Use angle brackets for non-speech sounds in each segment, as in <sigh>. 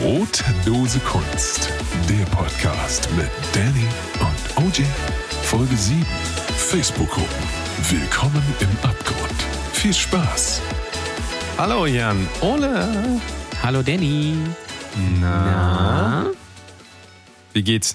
Brotdose Kunst. Der Podcast mit Danny und OJ. Folge 7. Facebook-Gruppen. Willkommen im Abgrund. Viel Spaß. Hallo Jan. Ole. Hallo Danny. Na? Wie geht's?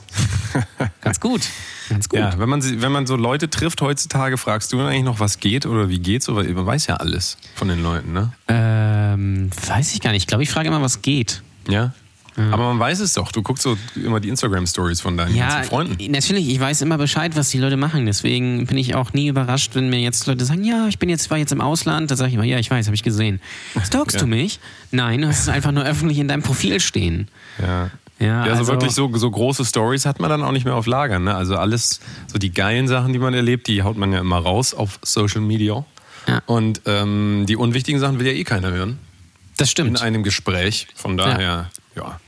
Ganz gut. Ganz gut. Ja, wenn man, wenn man so Leute trifft heutzutage, fragst du eigentlich noch, was geht oder wie geht's? Oder man weiß ja alles von den Leuten, ne? Ähm, weiß ich gar nicht. Ich glaube, ich frage immer, was geht. Ja. Aber man weiß es doch. Du guckst so immer die Instagram-Stories von deinen Ja, ganzen Freunden. natürlich. Ich weiß immer Bescheid, was die Leute machen. Deswegen bin ich auch nie überrascht, wenn mir jetzt Leute sagen, ja, ich bin jetzt, war jetzt im Ausland. Da sage ich immer, ja, ich weiß, habe ich gesehen. Stalkst <laughs> Ja. du mich? Nein, du hast es einfach nur öffentlich in deinem Profil stehen. Ja. Ja, Ja, also, also- wirklich so, so große Stories hat man dann auch nicht mehr auf Lager. Ne? Also alles, so die geilen Sachen, die man erlebt, die haut man ja immer raus auf Social Media. Ja. Und ähm, die unwichtigen Sachen will ja eh keiner hören. Das In stimmt. einem Gespräch. Von daher, ja.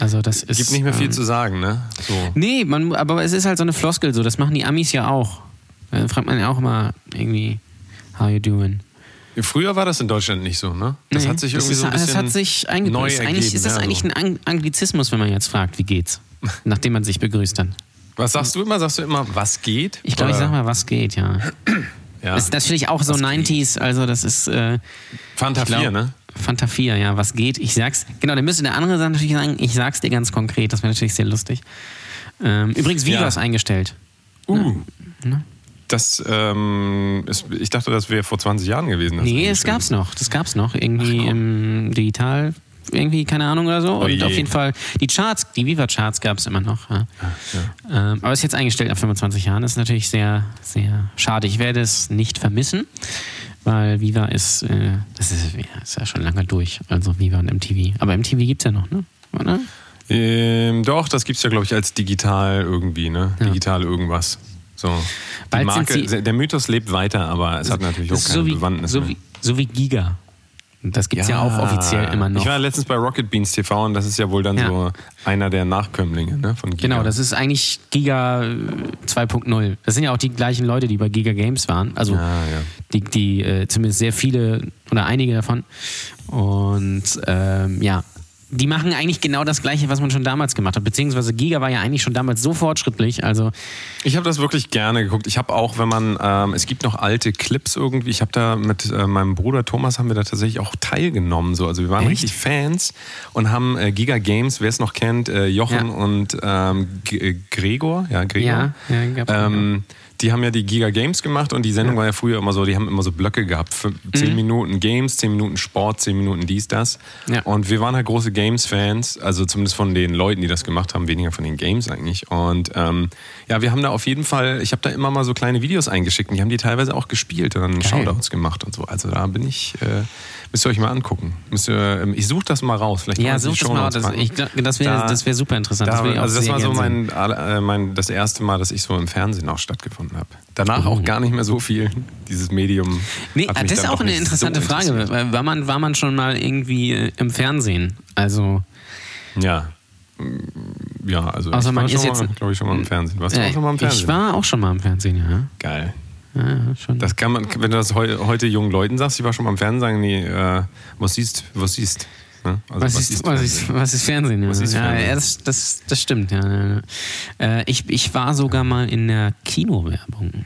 Also das ist. Gibt nicht mehr viel ähm, zu sagen, ne? So. Nee, man, aber es ist halt so eine Floskel so. Das machen die Amis ja auch. Da fragt man ja auch immer irgendwie, how you doing? Früher war das in Deutschland nicht so, ne? Das Nee, hat sich irgendwie ist, so ein bisschen Das hat sich neu Ist, eigentlich, ergeben, ist das ja, eigentlich so. ein Ang Anglizismus, wenn man jetzt fragt, wie geht's? <laughs> Nachdem man sich begrüßt dann. Was sagst du immer? Sagst du immer, was geht? Ich glaube, ich sag mal, was geht, ja. <clears throat> ja. Das ist natürlich auch so Was 90s, also das ist. Äh, Fanta ich glaub- 4, ne? Fanta 4, ja, was geht? Ich sag's. Genau, dann müsste der andere dann natürlich sagen, ich sag's dir ganz konkret. Das wäre natürlich sehr lustig. Ähm, übrigens, Viva Ja. ist eingestellt. Uh. Das, ähm, ist, ich dachte, das wäre vor 20 Jahren gewesen. Nee, es gab's noch. Das gab's noch. Irgendwie im Digital, irgendwie, keine Ahnung oder so. Und je. auf jeden Fall, die Charts, die Viva-Charts gab's immer noch. Ja. Ähm, aber ist jetzt eingestellt nach 25 Jahren. Das ist natürlich sehr, sehr schade. Ich werde es nicht vermissen, weil Viva ist, äh, das ist, ja, ist ja schon lange durch. Also Viva und MTV. Aber MTV gibt's ja noch, ne? Oder? Ähm, doch, das gibt's ja, glaube ich, als digital irgendwie, ne? Digital irgendwas. So. Die Bald sind Marke, der Mythos lebt weiter, aber es hat natürlich auch keine so wie, Bewandtnis so mehr. wie, so wie Giga. Das gibt's ja. auch offiziell immer noch. Ich war letztens bei Rocket Beans TV und das ist ja wohl dann Ja. so einer der Nachkömmlinge ne, von Giga. Genau, das ist eigentlich Giga äh, 2.0. Das sind ja auch die gleichen Leute, die bei Giga Games waren. Also Ja, ja. die, die äh, zumindest sehr viele oder einige davon. Und ähm, ja, die machen eigentlich genau das Gleiche, was man schon damals gemacht hat. Beziehungsweise Giga war ja eigentlich schon damals so fortschrittlich. Also Ich habe das wirklich gerne geguckt. Ich habe auch, wenn man, ähm, es gibt noch alte Clips irgendwie. Ich habe da mit äh, meinem Bruder Thomas haben wir da tatsächlich auch teilgenommen. So. Also wir waren Echt? richtig Fans und haben äh, Giga Games, wer es noch kennt, äh, Jochen Ja. und ähm, äh, Gregor, ja Gregor. Ja, ja, ähm, die haben ja die Giga Games gemacht und die Sendung war ja früher immer so, die haben immer so Blöcke gehabt. Für 10 Minuten Games, 10 Minuten Sport, 10 Minuten dies, das. Mhm. Ja. Und wir waren halt große Games-Fans, also zumindest von den Leuten, die das gemacht haben, weniger von den Games eigentlich. Und ähm, ja, wir haben da auf jeden Fall, ich habe da immer mal so kleine Videos eingeschickt und die haben die teilweise auch gespielt und dann Shoutouts gemacht und so. Also da bin ich, äh, müsst ihr euch mal angucken. Ihr, ähm, ich suche das mal raus. Vielleicht ja, such das mal. Shownotes Das, ich, das wäre Da- das wär super interessant. das da, auch also das war so mein, äh, mein, das erste Mal, dass ich so im Fernsehen auch stattgefunden habe. Danach Oh. auch gar nicht mehr so viel. Dieses Medium. Nee, das ist auch eine interessante so Frage. War man, war man schon mal irgendwie äh, im Fernsehen? Also, Ja. Ja, also Außer ich man war ist schon jetzt- mal, glaube ich, schon mal im Fernsehen. Warst du äh, auch schon mal im Fernsehen? ich war auch schon mal im Fernsehen, ja. Geil. Ja schon. Das kann man, wenn du das heu, heute jungen Leuten sagst, ich war schon mal im Fernsehen, sagen die, äh, was siehst, was siehst. Ne? Also, was, ist, was, ist, Fernsehen? was ist Fernsehen? Ja, Was ist Fernsehen? ja das, das, das stimmt. Ja. Äh, ich, ich war sogar mal in der Kinowerbung.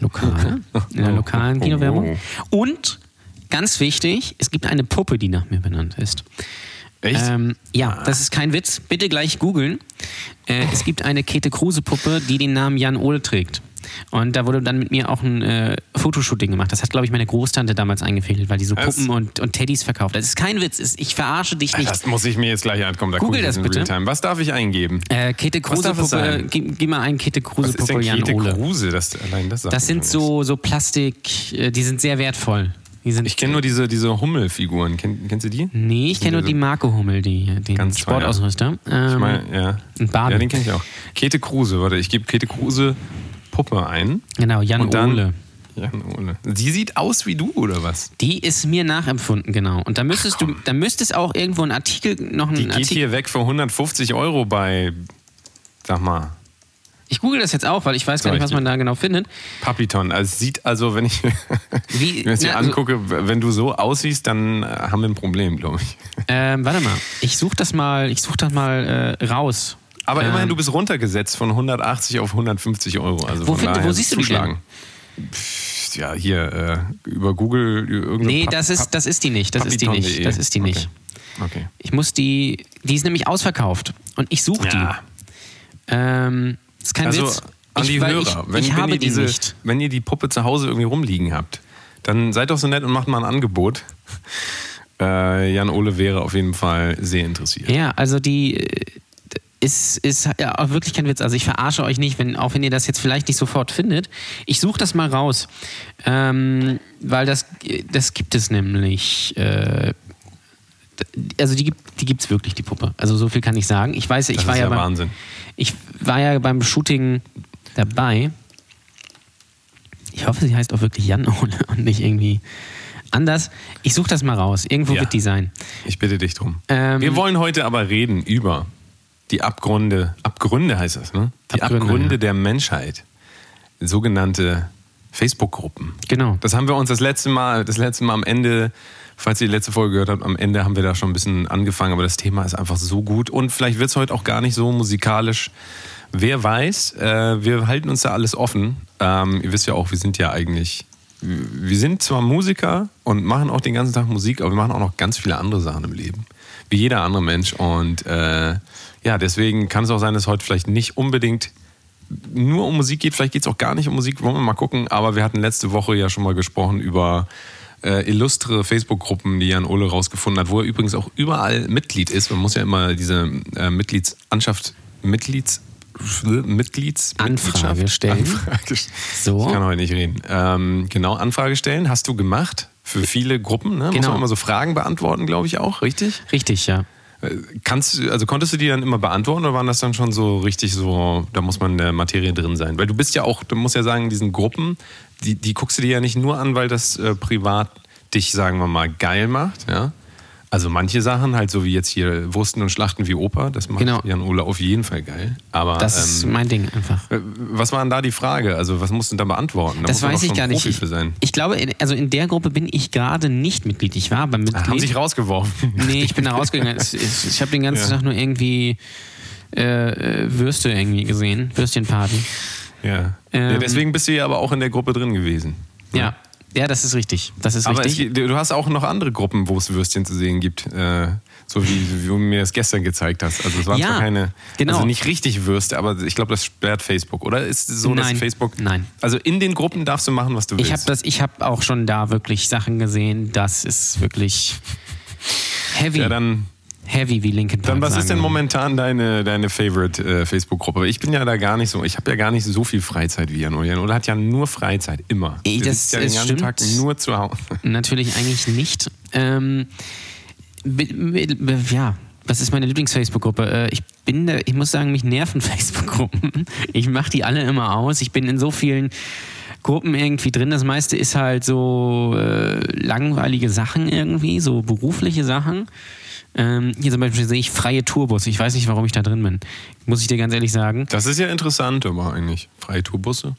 Lokal. In der lokalen Oh. Kinowerbung. Und, ganz wichtig, es gibt eine Puppe, die nach mir benannt ist. Echt? Ähm, ja, das ist kein Witz. Bitte gleich googeln. Äh, es gibt eine Käthe Kruse-Puppe, die den Namen Jan Ohl trägt. Und da wurde dann mit mir auch ein äh, Fotoshooting gemacht. Das hat, glaube ich, meine Großtante damals eingefädelt, weil die so? Puppen und, und Teddys verkauft. Das ist kein Witz. Es- Ich verarsche dich nicht. das muss ich mir jetzt gleich ankommen. Da Google das in bitte. Realtime. Was darf ich eingeben? Äh, es Kruse-Puppe, sein? gib, gib mal ein Käthe Was ist denn Ole. Kruse? Das, allein das Das sind so, so Plastik, äh, die sind sehr wertvoll. Die sind, Ich kenne nur diese, diese Hummelfiguren. Kenn, kennst du die? Nee, ich kenne nur die Marco Hummel, die, den. Sportausrüster. Ähm, Ich meine, ja. und Barbie. Ja, den kenne ich auch. Käthe Kruse, warte, ich gebe Käthe Kruse Puppe ein. genau, Jan Und dann- Ole. Jan Ole. Sie sieht aus wie du, oder was? Die ist mir nachempfunden, genau. Und da müsstest du, da müsstest auch irgendwo ein Artikel, noch ein Die geht Artikel. hier weg für 150 Euro bei, sag mal, Ich google das jetzt auch, weil ich weiß gar nicht, was man da genau findet. Papiton. Also es sieht also, wenn ich <laughs> Wie, mir das hier also- angucke, wenn du so aussiehst, dann äh, haben wir ein Problem, glaube ich. Ähm, warte mal, ich suche das mal, ich suche das mal äh, raus. Aber immerhin, Ähm, du bist runtergesetzt von 180 auf 150 Euro. Also Wo find- wo siehst du die. Pff, Ja, hier äh, über Google irgendeine Nee, Pap- das ist, das ist die nicht. Das ist die nicht. papiton.de. Das ist die nicht. Okay. okay. Ich muss die. Die ist nämlich ausverkauft. Und ich suche Ja. die. Ähm, das ist kein Also Witz. an ich, die weil Hörer, ich, wenn, ich wenn ihr die diese, nicht. wenn ihr die Puppe zu Hause irgendwie rumliegen habt, dann seid doch so nett und macht mal ein Angebot. <laughs> Äh, Jan Ole wäre auf jeden Fall sehr interessiert. Ja, also die äh, ist, ist ja, auch wirklich kein Witz. Also ich verarsche euch nicht, wenn, auch wenn ihr das jetzt vielleicht nicht sofort findet. Ich suche das mal raus. Ähm, weil das, das gibt es nämlich. Äh, also die gibt die gibt's wirklich, die Puppe. Also so viel kann ich sagen. Ich weiß, ich Das war ist ja, ja beim, Wahnsinn. Ich war ja beim Shooting dabei. Ich hoffe, sie heißt auch wirklich Jan <laughs> Ole und nicht irgendwie anders. Ich suche das mal raus. Irgendwo Ja. wird die sein. Ich bitte dich drum. Ähm, Wir wollen heute aber reden über die Abgründe, Abgründe heißt das, ne? Die Abgründe, Abgründe, ja. der Menschheit. Sogenannte Facebook-Gruppen. Genau. Das haben wir uns das letzte Mal, das letzte Mal am Ende, falls ihr die letzte Folge gehört habt, am Ende haben wir da schon ein bisschen angefangen, aber das Thema ist einfach so gut und vielleicht wird es heute auch gar nicht so musikalisch. Wer weiß, äh, wir halten uns da alles offen. Ähm, ihr wisst ja auch, wir sind ja eigentlich, wir sind zwar Musiker und machen auch den ganzen Tag Musik, aber wir machen auch noch ganz viele andere Sachen im Leben. Wie jeder andere Mensch. Und äh, ja, deswegen kann es auch sein, dass heute vielleicht nicht unbedingt nur um Musik geht. Vielleicht geht es auch gar nicht um Musik, wollen wir mal gucken. Aber wir hatten letzte Woche ja schon mal gesprochen über äh, illustre Facebook-Gruppen, die Jan Ole rausgefunden hat, wo er übrigens auch überall Mitglied ist. Man muss ja immer diese äh, Mitgliedsanschaft, Mitglieds, Mitglieds Anfrage stellen. Anfrage. So. Ich kann heute nicht reden. Ähm, genau, Anfrage stellen. Hast du gemacht für viele Gruppen. Ne? Muss Genau. man immer so Fragen beantworten, glaube ich auch, richtig? Richtig, ja. Kannst, also konntest du die dann immer beantworten oder waren das dann schon so richtig so, da muss man in der Materie drin sein? Weil du bist ja auch, du musst ja sagen, diesen Gruppen, die, die guckst du dir ja nicht nur an, weil das äh, privat dich, sagen wir mal, geil macht, ja? Also manche Sachen, halt so wie jetzt hier Wursten und Schlachten wie Oper, das macht Genau. Jan Ole auf jeden Fall geil. Aber Das ist ähm, mein Ding einfach. äh, was war denn da die Frage? Also was musst du da beantworten? Da Das weiß ich gar nicht. Profi Ich, für sein. ich glaube, in- also in der Gruppe bin ich gerade nicht Mitglied. Ich war aber Mitglied. haben sich rausgeworfen. Nee, ich bin da rausgegangen. <laughs> Es- Ich habe den ganzen Ja. Tag nur irgendwie äh, äh, Würste irgendwie gesehen. Würstchenparty. ja. Ähm, ja. Deswegen bist du ja aber auch in der Gruppe drin gewesen. Ja. Ja, das ist richtig. Das ist Aber es, richtig. gibt- du hast auch noch andere Gruppen, wo es Würstchen zu sehen gibt. Äh, so wie, wie du mir das gestern gezeigt hast. Also es waren Ja, zwar keine, genau. also nicht richtig Würste, aber ich glaube, das sperrt Facebook. Oder ist es so, dass Nein, Facebook. nein. Also in den Gruppen darfst du machen, was du willst. Ich habe das, ich habe auch schon da wirklich Sachen gesehen. Das ist wirklich heavy, ja, dann, heavy wie Linkin Park. dann was ist denn momentan deine, deine Favorite äh, Facebook-Gruppe? Ich bin ja da gar nicht so, ich habe ja gar nicht so viel Freizeit wie Jan Ole hat ja nur Freizeit, immer. Ey, das sitzt ja den ist- ganzen stimmt. Tag nur zu Hause. Natürlich eigentlich nicht. Ähm, ja, was ist meine Lieblings-Facebook-Gruppe? Äh, ich bin, da, ich muss sagen, mich nerven <laughs> Facebook-Gruppen. Ich mache die alle immer aus. Ich bin in so vielen Gruppen irgendwie drin. Das meiste ist halt so äh, langweilige Sachen irgendwie, so berufliche Sachen. Ähm, hier zum Beispiel sehe ich freie Tourbus. Ich weiß nicht, warum ich da drin bin. Muss ich dir ganz ehrlich sagen. Das ist ja interessant, aber eigentlich. Freie Tourbusse.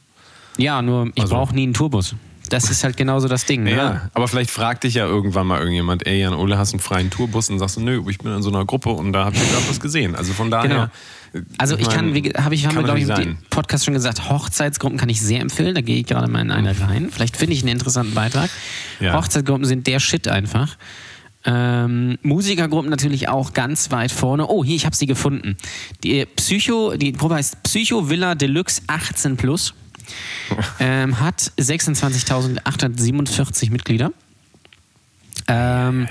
Ja, nur ich Also- brauche nie einen Tourbus. Das ist halt genauso das Ding. Ja, Ne? aber vielleicht fragt dich ja irgendwann mal irgendjemand, ey Jan Ole, hast du einen freien Tourbus? Und sagst du, nö, ich bin in so einer Gruppe und da hab ich gerade was gesehen. Also von daher. Also ich kann, mein, wie habe ich, haben wir kann glaube ich im. Podcast schon gesagt, Hochzeitsgruppen kann ich sehr empfehlen. Da gehe ich gerade mal in eine rein. Vielleicht finde ich einen interessanten Beitrag. Ja. Hochzeitsgruppen sind der Shit einfach. Ähm, Musikergruppen natürlich auch ganz weit vorne. Oh, hier, ich habe sie gefunden. Die Psycho, die Gruppe heißt Psycho Villa Deluxe 18 Plus. <laughs> ähm, hat 26.847 Mitglieder. Ähm,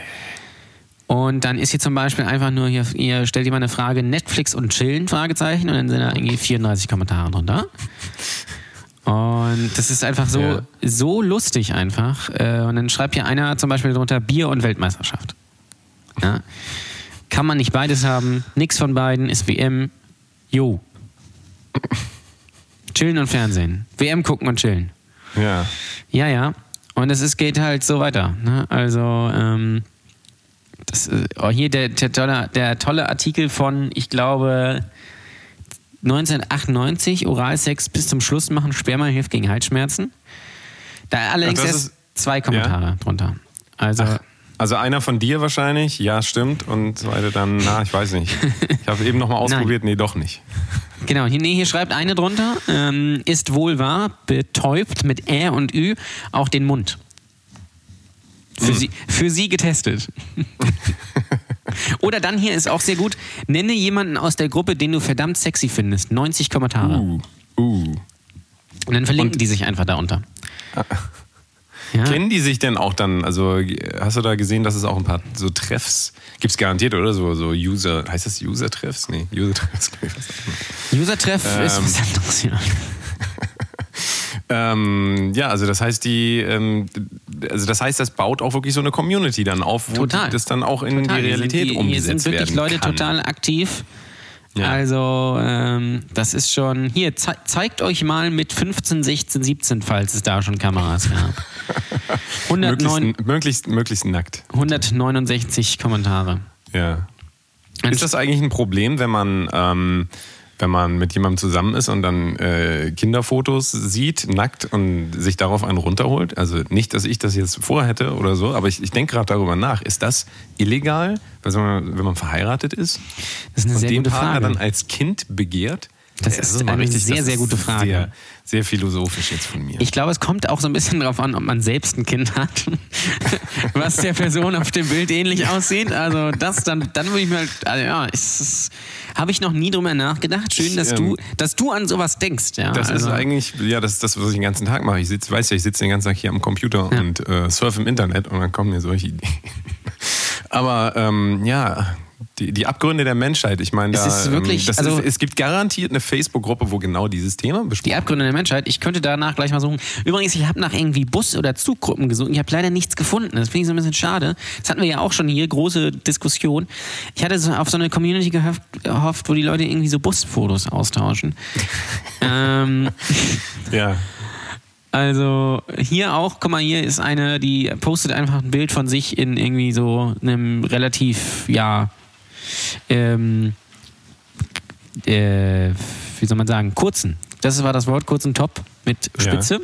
und dann ist hier zum Beispiel einfach nur hier, ihr stellt jemand eine Frage, Netflix und Chillen, Fragezeichen, und dann sind da irgendwie 34 Kommentare drunter. Und das ist einfach so, Ja. so lustig einfach. Äh, Und dann schreibt hier einer zum Beispiel drunter Bier und Weltmeisterschaft. Ja. Kann man nicht beides haben, nix von beiden ist WM. Jo. Chillen und Fernsehen. WM gucken und chillen. Ja. Ja, ja. Und es ist, geht halt so weiter. Ne? Also, ähm, das, äh, oh, hier der, der, tolle, der tolle Artikel von, ich glaube, 1998, Oralsex bis zum Schluss machen, Sperma hilft gegen Halsschmerzen. Da allerdings Ach, erst ist- zwei Kommentare drunter. Also, Also einer von dir wahrscheinlich, ja, stimmt. Und zweite dann, na, ich weiß nicht. Ich habe eben nochmal <laughs> ausprobiert, nee, doch nicht. genau, hier, nee, hier schreibt eine drunter, ähm, ist wohl wahr, betäubt mit Ä und Ü auch den Mund. Für, sie, für sie getestet. <laughs> Oder dann hier ist auch sehr gut, nenne jemanden aus der Gruppe, den du verdammt sexy findest. 90 Kommentare. Uh, uh. Und dann verlinken Und- die sich einfach darunter. <laughs> Ja. Kennen die sich denn auch dann, also hast du da gesehen, dass es auch ein paar so Treffs gibt es garantiert, oder? So, so User, heißt das User-Treffs? Nee, User-Treffs. ist. User-Treff ist Ähm, was anderes, ja. <laughs> Ähm, ja, also das heißt, die, ähm, also das heißt, das baut auch wirklich so eine Community dann auf, wo Total. das dann auch in Total. die Realität die, umgesetzt Hier sind wirklich werden Leute kann. total aktiv. Ja. Also, ähm, das ist schon. Hier, zei zeigt euch mal mit 15, 16, 17, falls es da schon Kameras gab. <laughs> 109, möglichst, möglichst, möglichst nackt. 169 Kommentare. Ja. Ist das eigentlich ein Problem, wenn man, ähm, wenn man mit jemandem zusammen ist und dann äh, Kinderfotos sieht, nackt und sich darauf einen runterholt? Also nicht, dass ich das jetzt vorhätte oder so, aber ich, ich denke gerade darüber nach. Ist das illegal, wenn man, wenn man verheiratet ist? Das ist eine und sehr den gute Partner Frage. dann als Kind begehrt? Das ist eine sehr, das sehr ist gute Frage. Sehr, sehr philosophisch jetzt von mir. Ich glaube, es kommt auch so ein bisschen darauf an, ob man selbst ein Kind hat, <laughs> was der Person auf dem Bild ähnlich aussieht. Also das dann, dann würde ich mir halt, also ja, habe ich noch nie drüber nachgedacht. Schön, dass Ich, du, ähm, dass du an sowas denkst. Ja, Das also, ist eigentlich, ja, das ist das, was ich den ganzen Tag mache. Ich sitz, weiß ja, ich sitze den ganzen Tag hier am Computer Ja. und äh, surfe im Internet und dann kommen mir solche Ideen. <laughs> Aber ähm, ja, die, die Abgründe der Menschheit, ich meine, Es da, ist wirklich- ähm, das also- ist, es gibt garantiert eine Facebook-Gruppe, wo genau dieses Thema besprochen Die Abgründe der Menschheit. Ich könnte danach gleich mal suchen. Übrigens, ich habe nach irgendwie Bus- oder Zuggruppen gesucht. Ich habe leider nichts gefunden. Das finde ich so ein bisschen schade. Das hatten wir ja auch schon hier, große Diskussion. Ich hatte so auf so eine Community gehofft, gehofft wo die Leute irgendwie so Busfotos austauschen. <laughs> ähm, Ja. also hier auch, guck mal, hier ist eine, die postet einfach ein Bild von sich in irgendwie so einem relativ, ja, ähm, äh, wie soll man sagen, kurzen. Das war das Wort, kurzen Top mit Spitze.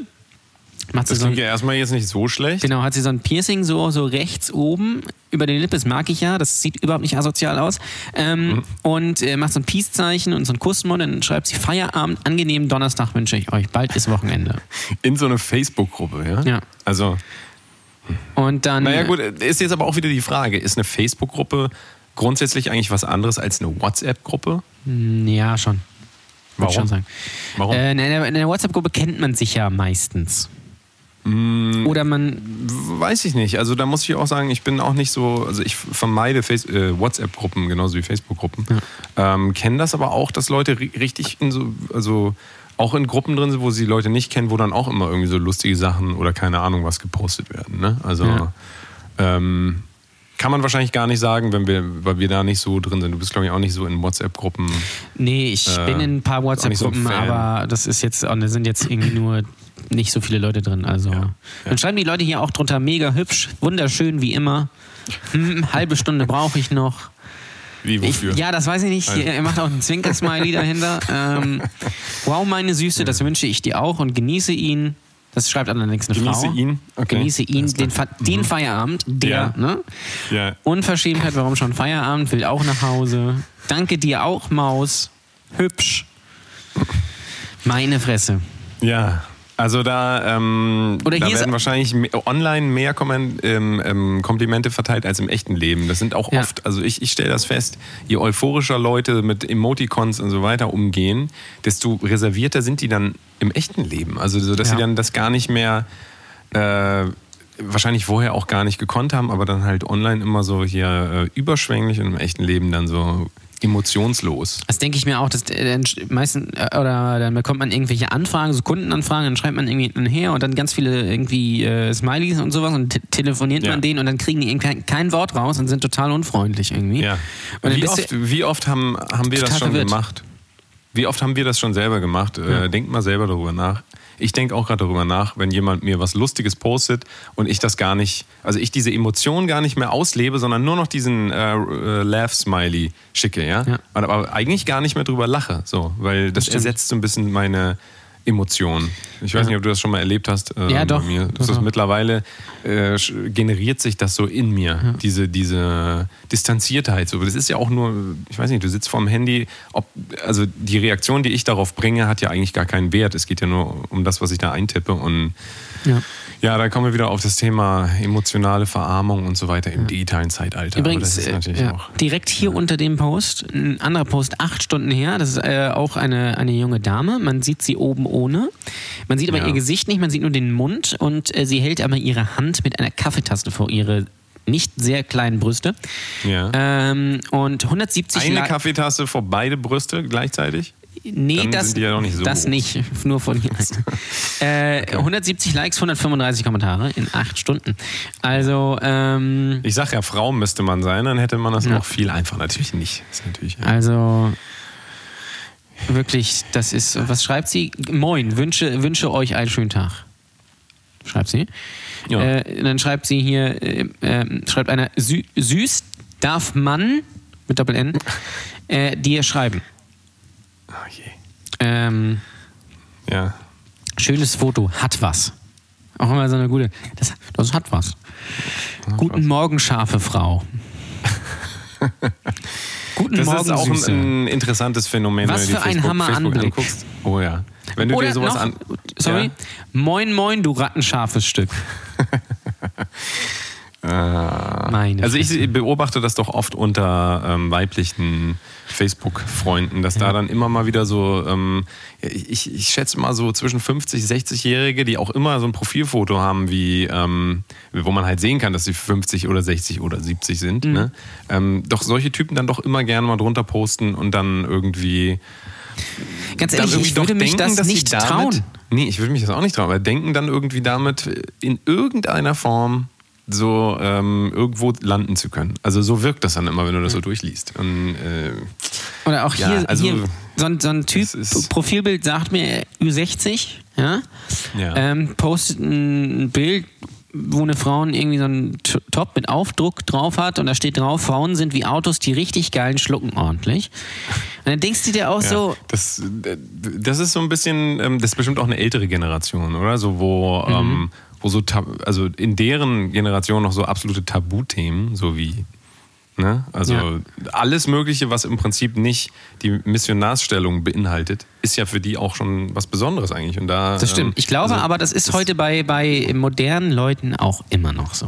Macht sie Das so ein, klingt ja erstmal jetzt nicht so schlecht. genau, hat sie so ein Piercing so, so rechts oben über die Lippe, das mag ich ja, das sieht überhaupt nicht asozial aus. Ähm, Mhm. Und äh, macht so ein Peace-Zeichen und so ein Kussmund, dann schreibt sie Feierabend, angenehmen Donnerstag wünsche ich euch. Bald ist Wochenende. <laughs> In so eine Facebook-Gruppe, ja? Ja. Also, Und dann. naja, gut, ist jetzt aber auch wieder die Frage: Ist eine Facebook-Gruppe grundsätzlich eigentlich was anderes als eine WhatsApp-Gruppe? äh, Ja, schon. Warum? Schon sagen. Warum? Äh, in der, in der WhatsApp-Gruppe kennt man sich ja meistens. Mm. Oder man. Weiß ich nicht. Also da muss ich auch sagen, ich bin auch nicht so, also ich vermeide äh, WhatsApp-Gruppen genauso wie Facebook-Gruppen. Ähm, Kenne das aber auch, dass Leute ri- richtig in so, also auch in Gruppen drin sind, wo sie Leute nicht kennen, wo dann auch immer irgendwie so lustige Sachen oder keine Ahnung was gepostet werden. Ne? Also Ja. ähm, kann man wahrscheinlich gar nicht sagen, wenn wir, weil wir da nicht so drin sind. Du bist, glaube ich, auch nicht so in WhatsApp-Gruppen. Nee, ich Äh, bin in ein paar so ein WhatsApp-Gruppen, Fan. aber das ist jetzt, und da sind jetzt irgendwie nur nicht so viele Leute drin. Also. Dann schreiben die Leute hier auch drunter, mega hübsch, wunderschön wie immer. Hm, halbe Stunde brauche ich noch. Wie, Ich, wofür? ja, das weiß ich nicht. Also. Er macht auch einen Zwinker-Smiley dahinter. Ähm, wow, meine Süße, das wünsche ich dir auch und genieße ihn. Das schreibt allerdings eine Genieße Frau. ihn? Okay. Genieße ihn, den, Fe den Feierabend, der, Ja. ne? Ja. Unverschämtheit, warum schon Feierabend, will auch nach Hause. Danke dir auch, Maus. Hübsch. Meine Fresse. Ja, also da, ähm, da werden wahrscheinlich online mehr Kommen, ähm, ähm, Komplimente verteilt als im echten Leben. Das sind auch Ja. oft, also ich, ich stelle das fest, je euphorischer Leute mit Emoticons und so weiter umgehen, desto reservierter sind die dann im echten Leben. Also so, dass Ja. sie dann das gar nicht mehr äh, wahrscheinlich vorher auch gar nicht gekonnt haben, aber dann halt online immer so hier äh, überschwänglich und im echten Leben dann so emotionslos. Das denke ich mir auch, dass äh, meistens äh, oder dann bekommt man irgendwelche Anfragen, so Kundenanfragen, dann schreibt man irgendwie her und dann ganz viele irgendwie äh, Smileys und sowas und te telefoniert Ja. man denen und dann kriegen die irgendwie kein, Wort raus und sind total unfreundlich irgendwie. Ja. Wie oft, wie oft haben, haben wir das schon verwirrt. gemacht? Wie oft haben wir das schon selber gemacht? Äh, denkt mal selber darüber nach. Ich denke auch gerade darüber nach, wenn jemand mir was Lustiges postet und ich das gar nicht, also ich diese Emotion gar nicht mehr auslebe, sondern nur noch diesen äh, äh, Laugh-Smiley schicke, ja? Ja. Aber eigentlich gar nicht mehr drüber lache, so, weil das, stimmt. ersetzt so ein bisschen meine Emotionen. Ich weiß Ja. nicht, ob du das schon mal erlebt hast. Äh, Ja, doch. Bei mir ist das doch. mittlerweile äh, generiert sich das so in mir, diese, diese Distanziertheit. So, das ist ja auch nur, ich weiß nicht, du sitzt vorm Handy, ob, also die Reaktion, die ich darauf bringe, hat ja eigentlich gar keinen Wert. Es geht ja nur um das, was ich da eintippe und Ja. Ja, da kommen wir wieder auf das Thema emotionale Verarmung und so weiter im digitalen Zeitalter. Übrigens, das ist äh, natürlich ja, auch. direkt hier unter dem Post, ein anderer Post, acht Stunden her, das ist äh, auch eine, eine junge Dame. Man sieht sie oben ohne. Man sieht aber Ja. ihr Gesicht nicht, man sieht nur den Mund und äh, sie hält aber ihre Hand mit einer Kaffeetasse vor ihre nicht sehr kleinen Brüste. Ja. Ähm, und 170 Eine Li- Kaffeetasse vor beide Brüste gleichzeitig? Nee, Dann das, ja nicht so das groß. nicht. <laughs> Nur von hier. <laughs> äh, 170 Likes, 135 Kommentare in acht Stunden. Also, ähm, Ich sag ja, Frau müsste man sein, dann hätte man das Ja. noch viel einfacher. Natürlich nicht. Natürlich, also wirklich, das ist. Was schreibt sie? Moin, wünsche, wünsche euch einen schönen Tag. Schreibt sie. Ja. Äh, dann schreibt sie hier, äh, äh, schreibt einer, sü süß darf man, mit Doppel-N, <laughs> äh, dir schreiben. Oh je. Ähm, Ja. Schönes Foto, hat was. Auch immer so eine gute. Das, das hat was. Guten Morgen, scharfe Frau. Guten Das Morgen, ist auch Süße. ein, interessantes Phänomen, Was wenn du für dir ein Facebook, Hammer-Anblick. Facebook anguckst. Oh ja. Wenn du Oder dir sowas noch, an. sorry, Ja? moin, moin, du rattenscharfes Stück. <laughs> Meine Also ich beobachte das doch oft unter ähm, weiblichen Facebook-Freunden, dass da dann immer mal wieder so, ähm, ja, ich, ich schätze mal so zwischen 50, 60-Jährige, die auch immer so ein Profilfoto haben, wie, ähm, wo man halt sehen kann, dass sie 50 oder 60 oder 70 sind. Mhm. Ne? Ähm, doch solche Typen dann doch immer gerne mal drunter posten und dann irgendwie Ganz ehrlich, ich würde doch mich denken, das nicht damit, trauen. Nee, ich würde mich das auch nicht trauen, aber denken dann irgendwie damit in irgendeiner Form so ähm, irgendwo landen zu können. Also so wirkt das dann immer, wenn du das so durchliest. Und, äh, Oder auch Ja, hier, also, hier so, ein, so ein Typ, Profilbild sagt mir Ü60, ja, Ja. Ähm, postet ein Bild, wo eine Frau irgendwie so einen Top mit Aufdruck drauf hat und da steht drauf, Frauen sind wie Autos, die richtig geilen schlucken ordentlich. Und dann denkst du dir auch ja, so, das, das ist so ein bisschen, ähm, das ist bestimmt auch eine ältere Generation, oder? So, wo, Mhm. ähm, wo so, also in deren Generation noch so absolute Tabuthemen, so wie Ne? Also Ja. alles Mögliche, was im Prinzip nicht die Missionarsstellung beinhaltet, ist ja für die auch schon was Besonderes eigentlich. Und da, das stimmt. ähm, Ich glaube also, aber, das ist heute bei, bei modernen Leuten auch immer noch so.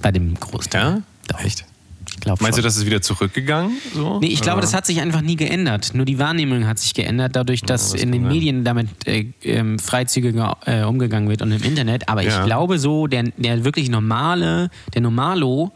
Bei dem Großteil. Ja? Doch. Echt? Ich glaube Meinst schon. du, das ist wieder zurückgegangen? So? Nee, ich glaube, Oder? das hat sich einfach nie geändert. Nur die Wahrnehmung hat sich geändert, dadurch, dass das in den sein. Medien damit äh, ähm, freizügiger äh, umgegangen wird und im Internet. Aber ich Ja. glaube so, der, der wirklich normale, der Normalo,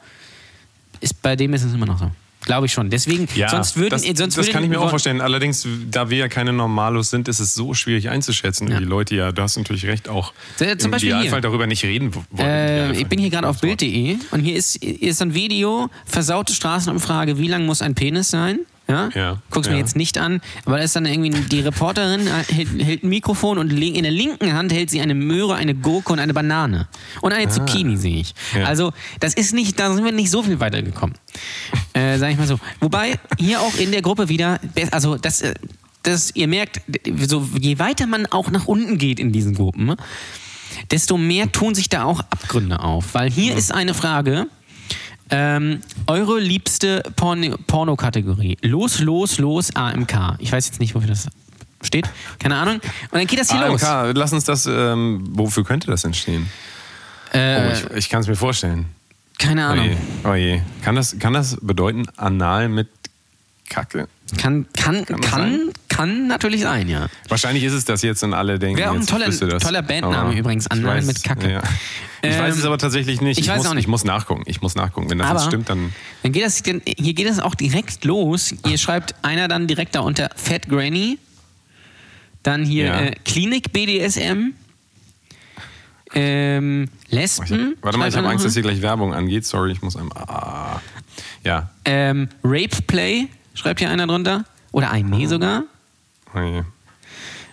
ist bei dem ist es immer noch so. Glaube ich schon. Deswegen, Ja, sonst würden, das, sonst das würden, kann ich mir auch vorstellen. Allerdings, da wir ja keine Normalos sind, ist es so schwierig einzuschätzen. Ja. Die Leute ja, du hast natürlich recht, auch Äh, zum im Beispiel Idealfall hier. darüber nicht reden wo- wollen. Äh, ich bin hier gerade auf Bild.de und hier ist, hier ist ein Video, versaute Straßenumfrage, wie lang muss ein Penis sein? Ja? Ja, Guck's mir ja. jetzt nicht an, aber da ist dann irgendwie die Reporterin, äh, hält, hält ein Mikrofon und in der linken Hand hält sie eine Möhre, eine Gurke und eine Banane. Und eine Zucchini sehe ich. Ah. Ja. Also, das ist nicht, da sind wir nicht so viel weitergekommen. Äh, sag ich mal so. Wobei, hier auch in der Gruppe wieder, also das, äh, das ihr merkt, so, je weiter man auch nach unten geht in diesen Gruppen, desto mehr tun sich da auch Abgründe auf. Weil hier ist eine Frage, ähm, eure liebste Porn Pornokategorie. Los, los, los, AMK. Ich weiß jetzt nicht, wofür das steht. Keine Ahnung. Und dann geht das hier los. AMK, lass uns das, ähm, wofür könnte das entstehen? Äh, oh, ich ich kann es mir vorstellen. keine Oh Ahnung. je. Oh je. Kann, das, kann das bedeuten, anal mit Kacke? Kann, kann, Kann kann, kann, natürlich sein, ja. Wahrscheinlich ist es das jetzt und alle denken, Wäre auch ein toller- toller Bandname Aber übrigens, ich weiß- mit Kacke. Ja. Ich Ähm, weiß es aber tatsächlich nicht. ich weiß muss, auch nicht. Ich muss nachgucken. Ich muss nachgucken. Wenn das Aber jetzt stimmt, dann. Dann geht das, hier geht es auch direkt los. Hier schreibt einer dann direkt da unter Fat Granny. Dann hier Ja. äh, Klinik BDSM. Ähm, Lesben. Ich warte mal, ich habe Angst, dass hier gleich Werbung angeht. Sorry, ich muss einem. Ah. Ja. ähm, Rape Play, schreibt hier einer drunter. Oder ein Nee sogar. Je.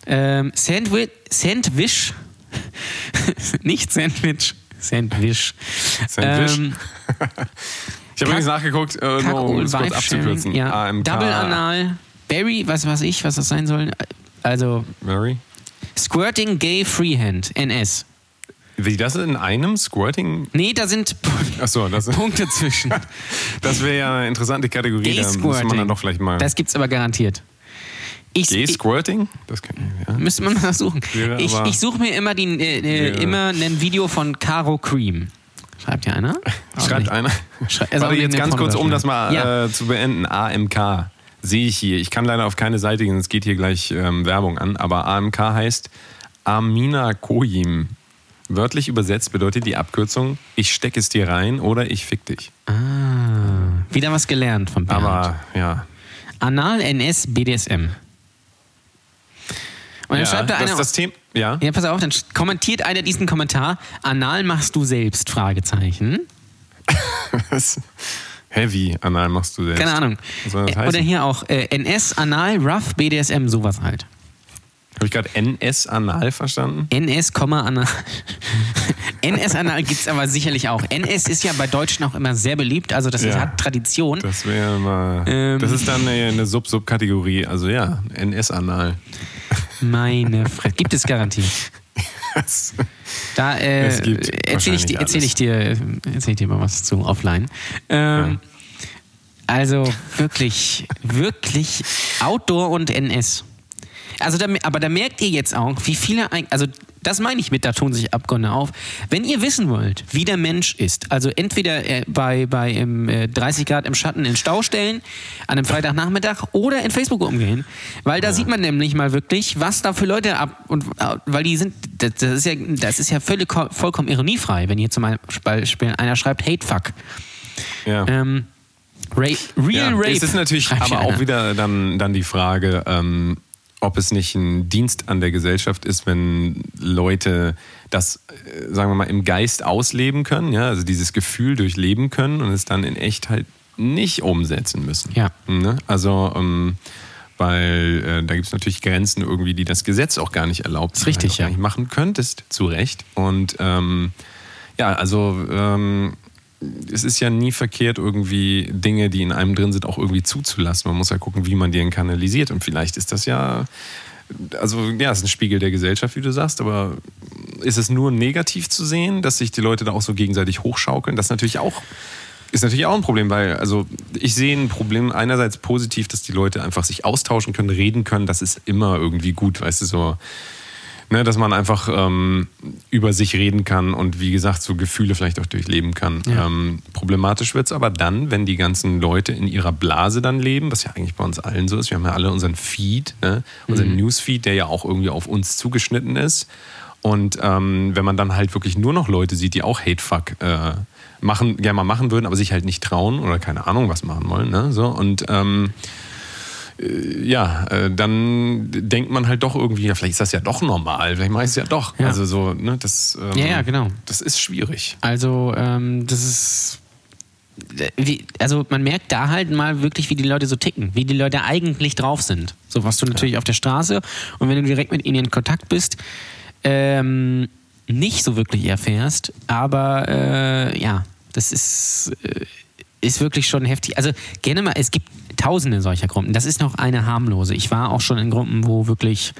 Ähm, Sandwich, Sandwich, <laughs> nicht Sandwich, Sandwich. Sandwich? Ähm, <laughs> ich habe übrigens nachgeguckt, äh, nur um es kurz abzukürzen. Ja. AMK. Double Anal, Berry, was weiß ich, was das sein soll. Also Mary? Squirting Gay Freehand, NS. Wie das in einem Squirting? Nee, da sind Achso, das, Punkte zwischen. <laughs> das wäre ja eine interessante Kategorie. Gay Da muss man dann doch vielleicht mal. Das gibt's aber garantiert. Ich, Gay ich, Squirting? Das kann ich, ja. müsste man mal suchen. Ich, ich suche mir immer, die, äh, äh, Wäre- immer ein Video von Caro Cream. Schreibt hier einer? <laughs> Schreibt einer. Schrei- also Warte, jetzt ganz kurz, um das mal Ja. äh, zu beenden. AMK sehe ich hier. Ich kann leider auf keine Seite gehen, es geht hier gleich ähm, Werbung an. Aber AMK heißt Amina Koyim. Wörtlich übersetzt bedeutet die Abkürzung, ich stecke es dir rein oder ich fick dich. Ah, wieder was gelernt von Bernd. Aber ja, Anal NS BDSM. Und dann ja schreibt da das, einer. das Thema. Ja, ja, pass auf, dann kommentiert einer diesen Kommentar. Anal machst du selbst? Fragezeichen. <laughs> Heavy anal machst du selbst. Keine Ahnung. Das Äh, Oder hier auch äh, NS, Anal, Rough, BDSM, sowas halt. Habe ich gerade NS anal verstanden? NS, Anal. <laughs> NS Anal gibt es aber sicherlich auch. NS ist ja bei Deutschen auch immer sehr beliebt, also das ist, Ja. hat Tradition. Das wäre mal. Ähm. das ist dann eine, eine Sub-Sub-Kategorie. Also ja, NS-Anal. Meine Fresse. Gibt es garantiert. Da äh, erzähle ich, erzähl ich, dir, erzähl ich dir mal was zu offline. Ähm, Also wirklich, wirklich Outdoor und NS. Also da, aber da merkt ihr jetzt auch, wie viele, also das meine ich mit, da tun sich Abgründe auf. Wenn ihr wissen wollt, wie der Mensch ist, also entweder äh, bei, bei im, äh, 30 Grad im Schatten in Stau stellen, an einem Freitagnachmittag oder in Facebook umgehen, weil da sieht man nämlich mal wirklich, was da für Leute ab und äh, weil die sind, das, das ist ja, das ist ja völlig ko- vollkommen ironiefrei, wenn hier zum Beispiel einer schreibt Hate Fuck. Ja. Ähm, Ra Real ja, Rape. Es ist natürlich aber auch einer. wieder dann, dann die Frage, ähm, ob es nicht ein Dienst an der Gesellschaft ist, wenn Leute das, äh, sagen wir mal, im Geist ausleben können, ja, also dieses Gefühl durchleben können und es dann in echt halt nicht umsetzen müssen. Ja. Ne? Also, ähm, weil äh, da gibt es natürlich Grenzen irgendwie, die das Gesetz auch gar nicht erlaubt, Ist richtig, halt ja. gar nicht machen könntest, zu Recht. Und ähm, ja, also ähm, es ist ja nie verkehrt, irgendwie Dinge, die in einem drin sind, auch irgendwie zuzulassen. Man muss ja gucken, wie man die kanalisiert. Und vielleicht ist das ja, also ja, es ist ein Spiegel der Gesellschaft, wie du sagst, aber ist es nur negativ zu sehen, dass sich die Leute da auch so gegenseitig hochschaukeln? Das ist natürlich auch, ist natürlich auch ein Problem, weil, also ich sehe ein Problem einerseits positiv, dass die Leute einfach sich austauschen können, reden können. Das ist immer irgendwie gut, weißt du, so ne, dass man einfach ähm, über sich reden kann und wie gesagt so Gefühle vielleicht auch durchleben kann. Ja. Ähm, problematisch wird es aber dann, wenn die ganzen Leute in ihrer Blase dann leben, was ja eigentlich bei uns allen so ist. Wir haben ja alle unseren Feed, ne? unseren Newsfeed, der ja auch irgendwie auf uns zugeschnitten ist. Und ähm, wenn man dann halt wirklich nur noch Leute sieht, die auch Hatefuck äh, machen, gerne mal machen würden, aber sich halt nicht trauen oder keine Ahnung was machen wollen, ne? So und ähm, ja, äh, dann denkt man halt doch irgendwie, ja, vielleicht ist das ja doch normal, vielleicht mache ich es ja doch. Ja. Also so, ne, das, ähm, Ja, ja, genau. das ist schwierig. Also, ähm, das ist. äh, Wie, also man merkt da halt mal wirklich, wie die Leute so ticken, wie die Leute eigentlich drauf sind. So was du natürlich auf der Straße und wenn du direkt mit ihnen in Kontakt bist, ähm, nicht so wirklich erfährst. Aber äh, ja, das ist, äh, ist wirklich schon heftig. Also gerne mal, es gibt tausende solcher Gruppen. Das ist noch eine harmlose. Ich war auch schon in Gruppen, wo wirklich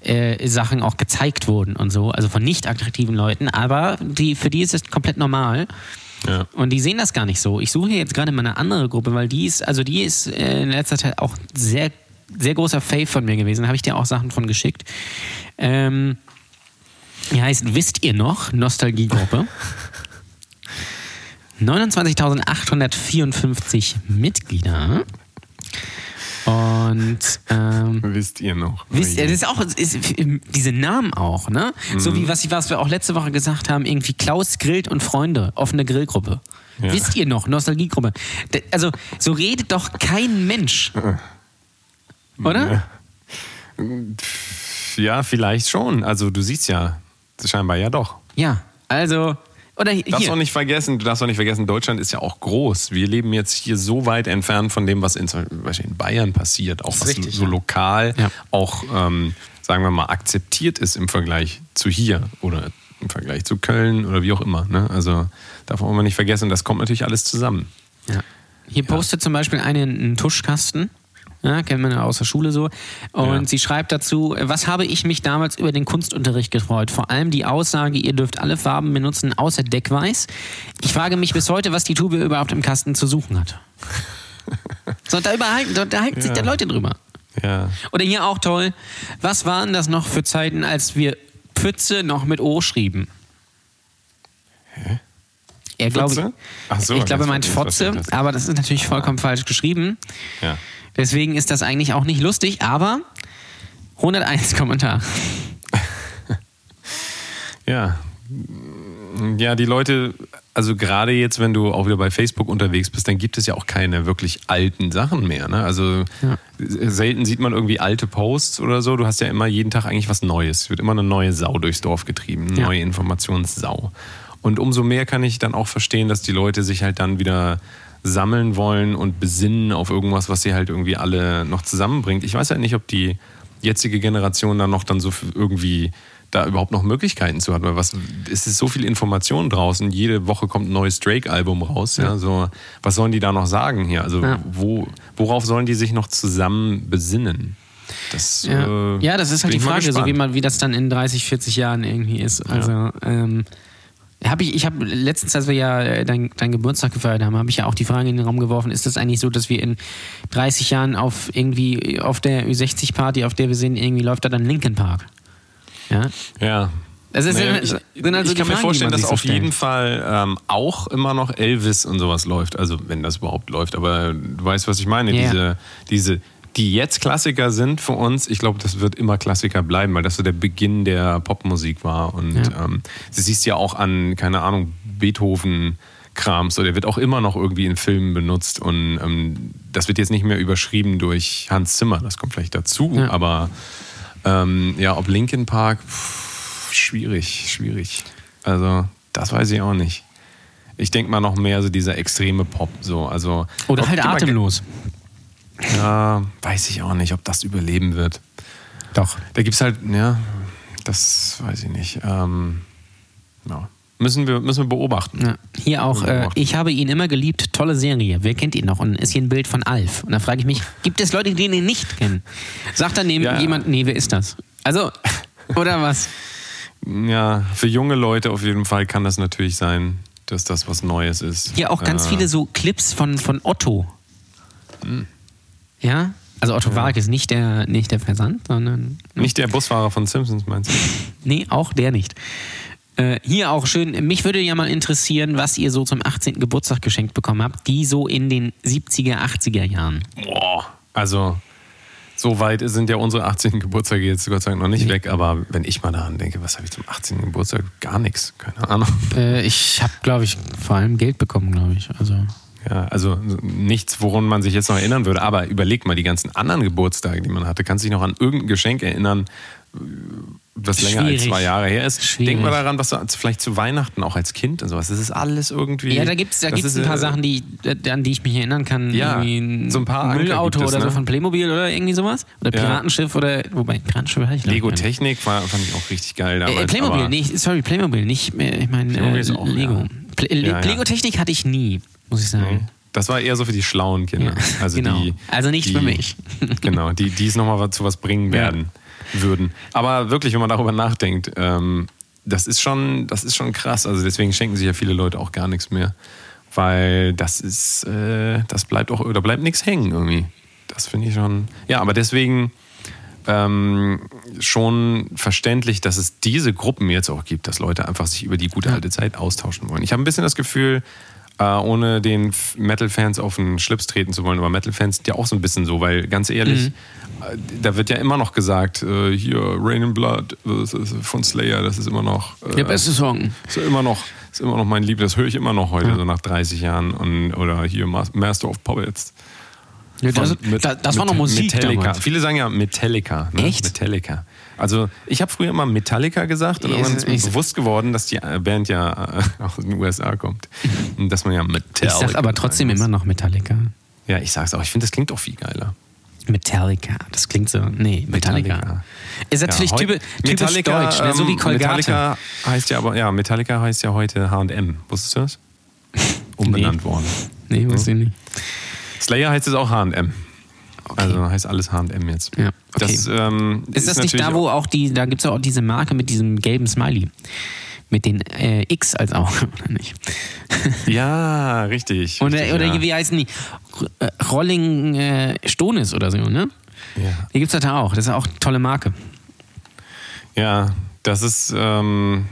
äh, Sachen auch gezeigt wurden und so, also von nicht attraktiven Leuten, aber die, für die ist es komplett normal. Ja. Und die sehen das gar nicht so. Ich suche jetzt gerade mal eine andere Gruppe, weil die ist, also die ist äh, in letzter Zeit auch sehr, sehr großer Fave von mir gewesen. Da habe ich dir auch Sachen von geschickt. Ähm, die heißt Wisst ihr noch? Nostalgiegruppe. <laughs> 29.854 Mitglieder. Und ähm, Wisst ihr noch? Wisst ihr, das ist auch ist, diese Namen auch, ne? So wie was, was wir auch letzte Woche gesagt haben, irgendwie Klaus grillt und Freunde, offene Grillgruppe. Ja. Wisst ihr noch, Nostalgiegruppe? Also, so redet doch kein Mensch. Oder? Ja, vielleicht schon. Also du siehst ja, scheinbar ja doch. Ja, also, oder Du darfst hier. auch nicht vergessen, du darfst auch nicht vergessen, Deutschland ist ja auch groß. Wir leben jetzt hier so weit entfernt von dem, was in, in Bayern passiert, auch was richtig, so ja. lokal, Ja. auch ähm, sagen wir mal, akzeptiert ist im Vergleich zu hier oder im Vergleich zu Köln oder wie auch immer. Ne? Also darf man nicht vergessen, das kommt natürlich alles zusammen. Ja. Hier postet zum Beispiel eine einen Tuschkasten. Ja, kennt man ja aus der Schule so. Und Ja. sie schreibt dazu, was habe ich mich damals über den Kunstunterricht gefreut? Vor allem die Aussage, ihr dürft alle Farben benutzen, außer Deckweiß. Ich frage mich bis heute, was die Tube überhaupt im Kasten zu suchen hat. <laughs> So, da überhalten, da, da halten sich Ja. da Leute drüber. Ja. Oder hier auch toll, was waren das noch für Zeiten, als wir Pfütze noch mit O schrieben? Er glaube so, ich glaube, er meint Fotze, aber das ist natürlich vollkommen falsch geschrieben. ja. Deswegen ist das eigentlich auch nicht lustig, aber 101 Kommentar. <laughs> Ja. Ja, die Leute, also gerade jetzt, wenn du auch wieder bei Facebook unterwegs bist, dann gibt es ja auch keine wirklich alten Sachen mehr. Ne? Also selten sieht man irgendwie alte Posts oder so. Du hast ja immer jeden Tag eigentlich was Neues. Es wird immer eine neue Sau durchs Dorf getrieben, eine Ja. neue Informationssau. Und umso mehr kann ich dann auch verstehen, dass die Leute sich halt dann wieder sammeln wollen und besinnen auf irgendwas, was sie halt irgendwie alle noch zusammenbringt. Ich weiß halt nicht, ob die jetzige Generation dann noch dann so irgendwie da überhaupt noch Möglichkeiten zu hat, weil was es ist so viel Information draußen, jede Woche kommt ein neues Drake-Album raus, ja. so was sollen die da noch sagen hier? Also Ja. wo, worauf sollen die sich noch zusammen besinnen? Das, Ja, äh, ja das ist halt die Frage, so wie, man, wie das dann in 30, 40 Jahren irgendwie ist. Also, ähm, hab ich, ich habe letztens, als wir ja äh, deinen dein Geburtstag gefeiert haben, habe ich ja auch die Frage in den Raum geworfen, ist das eigentlich so, dass wir in 30 Jahren auf irgendwie auf der Ü60-Party, auf der wir sind, irgendwie läuft da dann Linkin Park? Ja. Ja. Ist Naja, ja- ich, also ich kann mir Fragen, vorstellen, die man dass so auf jeden Fall ähm, auch immer noch Elvis und sowas läuft. Also wenn das überhaupt läuft. Aber du weißt, was ich meine. Ja. Diese, diese, die jetzt Klassiker sind für uns, ich glaube, das wird immer Klassiker bleiben, weil das so der Beginn der Popmusik war. Und Ja. ähm, du siehst ja auch an, keine Ahnung, Beethoven. Krams, so, der wird auch immer noch irgendwie in Filmen benutzt und ähm, das wird jetzt nicht mehr überschrieben durch Hans Zimmer, das kommt vielleicht dazu, Ja. aber ähm, ja, ob Linkin Park, pff, schwierig, schwierig. Also, das weiß ich auch nicht. Ich denke mal noch mehr so dieser extreme Pop, so. Also, Oder halt die mal- atemlos. Ja, weiß ich auch nicht, ob das überleben wird. Doch. Da gibt es halt, ja, das weiß ich nicht. Ähm, ja. Müssen wir, müssen wir beobachten. Ja. Hier auch, äh, ich habe ihn immer geliebt, tolle Serie. Wer kennt ihn noch? Und ist hier ein Bild von Alf. Und da frage ich mich, gibt es Leute, die ihn nicht kennen? Sagt daneben Ja. jemand, nee, wer ist das? Also, oder was? <laughs> Ja, für junge Leute auf jeden Fall kann das natürlich sein, dass das was Neues ist. Hier auch ganz Äh, viele so Clips von, von Otto. Hm. Ja? Also Otto Walk ist nicht der, nicht der Versand, sondern. Nicht der Busfahrer von Simpsons, meinst du? <laughs> Nee, auch der nicht. Äh, hier auch schön, mich würde ja mal interessieren, was ihr so zum 18. Geburtstag geschenkt bekommen habt, die so in den 70er, 80er Jahren. Boah, also so weit sind ja unsere 18. Geburtstage jetzt Gott sei Dank noch nicht weg, aber wenn ich mal daran denke, was habe ich zum 18. Geburtstag? Gar nichts, keine Ahnung. Äh, ich habe, glaube ich, vor allem Geld bekommen, glaube ich. Also. Ja, also nichts, woran man sich jetzt noch erinnern würde, aber überleg mal die ganzen anderen Geburtstage, die man hatte. Kannst du dich noch an irgendein Geschenk erinnern, was länger als Schwierig. zwei Jahre her ist? Schwierig. Denk mal daran, was du vielleicht zu Weihnachten auch als Kind und sowas. Das ist alles irgendwie. Ja, da gibt es da gibt's ein paar äh, Sachen, die, äh, an die ich mich erinnern kann. Ja, Irgendwie so ein paar Müllauto es, oder so ne? von Playmobil oder irgendwie sowas. Oder Ja. Piratenschiff oder. Wobei, Piratenschiff hatte ich Lego. Technik war, fand ich auch richtig geil damals. Äh, Playmobil, nicht, sorry, Playmobil, nicht, äh, ich meine, äh, Lego. ja. Ja, ja. Lego Technik hatte ich nie, muss ich sagen. Das war eher so für die schlauen Kinder. Ja, Also, genau. die, Also nicht die, für mich. <laughs> Genau, die, die es nochmal zu was bringen Ja. werden würden. Aber wirklich, wenn man darüber nachdenkt, ähm, das ist schon, das ist schon krass. Also deswegen schenken sich ja viele Leute auch gar nichts mehr. Weil das ist, äh, das bleibt auch, da bleibt nichts hängen irgendwie. Das finde ich schon. Ja, aber deswegen ähm, schon verständlich, dass es diese Gruppen jetzt auch gibt, dass Leute einfach sich über die gute alte Zeit austauschen wollen. Ich habe ein bisschen das Gefühl, äh, ohne den Metal-Fans auf den Schlips treten zu wollen, aber Metal-Fans sind ja auch so ein bisschen so, weil ganz ehrlich, äh, da wird ja immer noch gesagt, äh, hier Rain in Blood äh, das ist von Slayer, das ist immer noch äh, Der beste Song. ist immer noch ist immer noch mein Lieb, das höre ich immer noch heute, so nach 30 Jahren und oder hier Mas- Master of Puppets. Ja, das, mit- das, das war noch mit- Musik Metallica. damals. Viele sagen ja Metallica. Ne? Echt? Metallica. Also ich habe früher immer Metallica gesagt und irgendwann ist mir bewusst geworden, dass die äh, Band ja äh, <laughs> aus den USA kommt. Und dass man ja Metallica Ich sag aber trotzdem immer noch Metallica. Ja, ich sag's auch. Ich finde, das klingt auch viel geiler. Metallica, das klingt so. Nee, Metallica. Metallica. Ist natürlich Ja, typisch, typisch deutsch, ne? so wie ähm, Colgate. Metallica heißt ja aber, ja, Metallica heißt ja heute H&M. Wusstest du das? <laughs> Umbenannt worden. Nee, wusste ich nicht. Slayer heißt es auch H&M. Also heißt alles H&M jetzt. Ja, okay. Das, ähm, Ist das nicht da, wo auch die, da gibt es auch diese Marke mit diesem gelben Smiley? Mit den äh, X als Auge, <laughs> oder nicht? auch- Ja, richtig. Oder, richtig, oder ja. wie heißen die? Äh, Rolling äh, Stones oder so, ne? Ja. Die gibt es da auch. Das ist auch eine tolle Marke. Ja, das ist, ähm,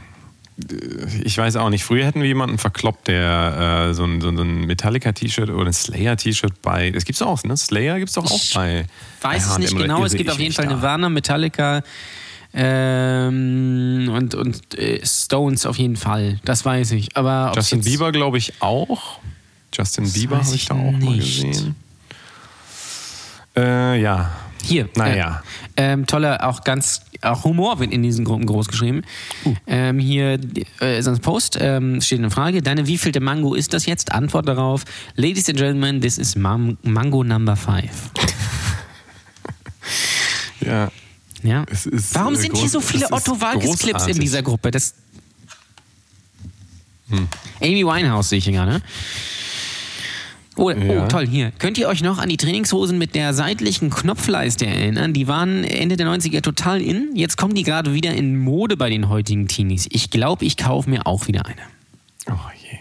ich weiß auch nicht. Früher hätten wir jemanden verkloppt, der äh, so ein, so ein Metallica-T-Shirt oder ein Slayer-T-Shirt bei. Das gibt's auch, ne? Slayer gibt's doch auch Ich bei. Weiß bei es nicht genau. Es gibt auf jeden Fall da? Nirvana, Metallica ähm, und, und äh, Stones auf jeden Fall. Das weiß ich. Aber Justin Bieber, glaube ich, auch. Justin Bieber habe ich da auch mal nicht. gesehen. Äh, ja. Hier. Naja. Äh, ähm, toller, auch ganz, auch Humor wird in diesen Gruppen groß geschrieben. Uh. Ähm, hier äh, ist ein Post, ähm, steht eine Frage. Deine wievielte Mango ist das jetzt? Antwort darauf. Ladies and Gentlemen, this is Mam Mango number five. <laughs> Ja. Ja. Ist, Warum äh, sind groß- hier so viele Otto Walkes-Clips in dieser Gruppe? Das Hm. Amy Winehouse sehe ich hier gerade. Oh, Ja. oh, toll, hier. Könnt ihr euch noch an die Trainingshosen mit der seitlichen Knopfleiste erinnern? Die waren Ende der 90er total in. Jetzt kommen die gerade wieder in Mode bei den heutigen Teenies. Ich glaube, ich kaufe mir auch wieder eine. Oh je.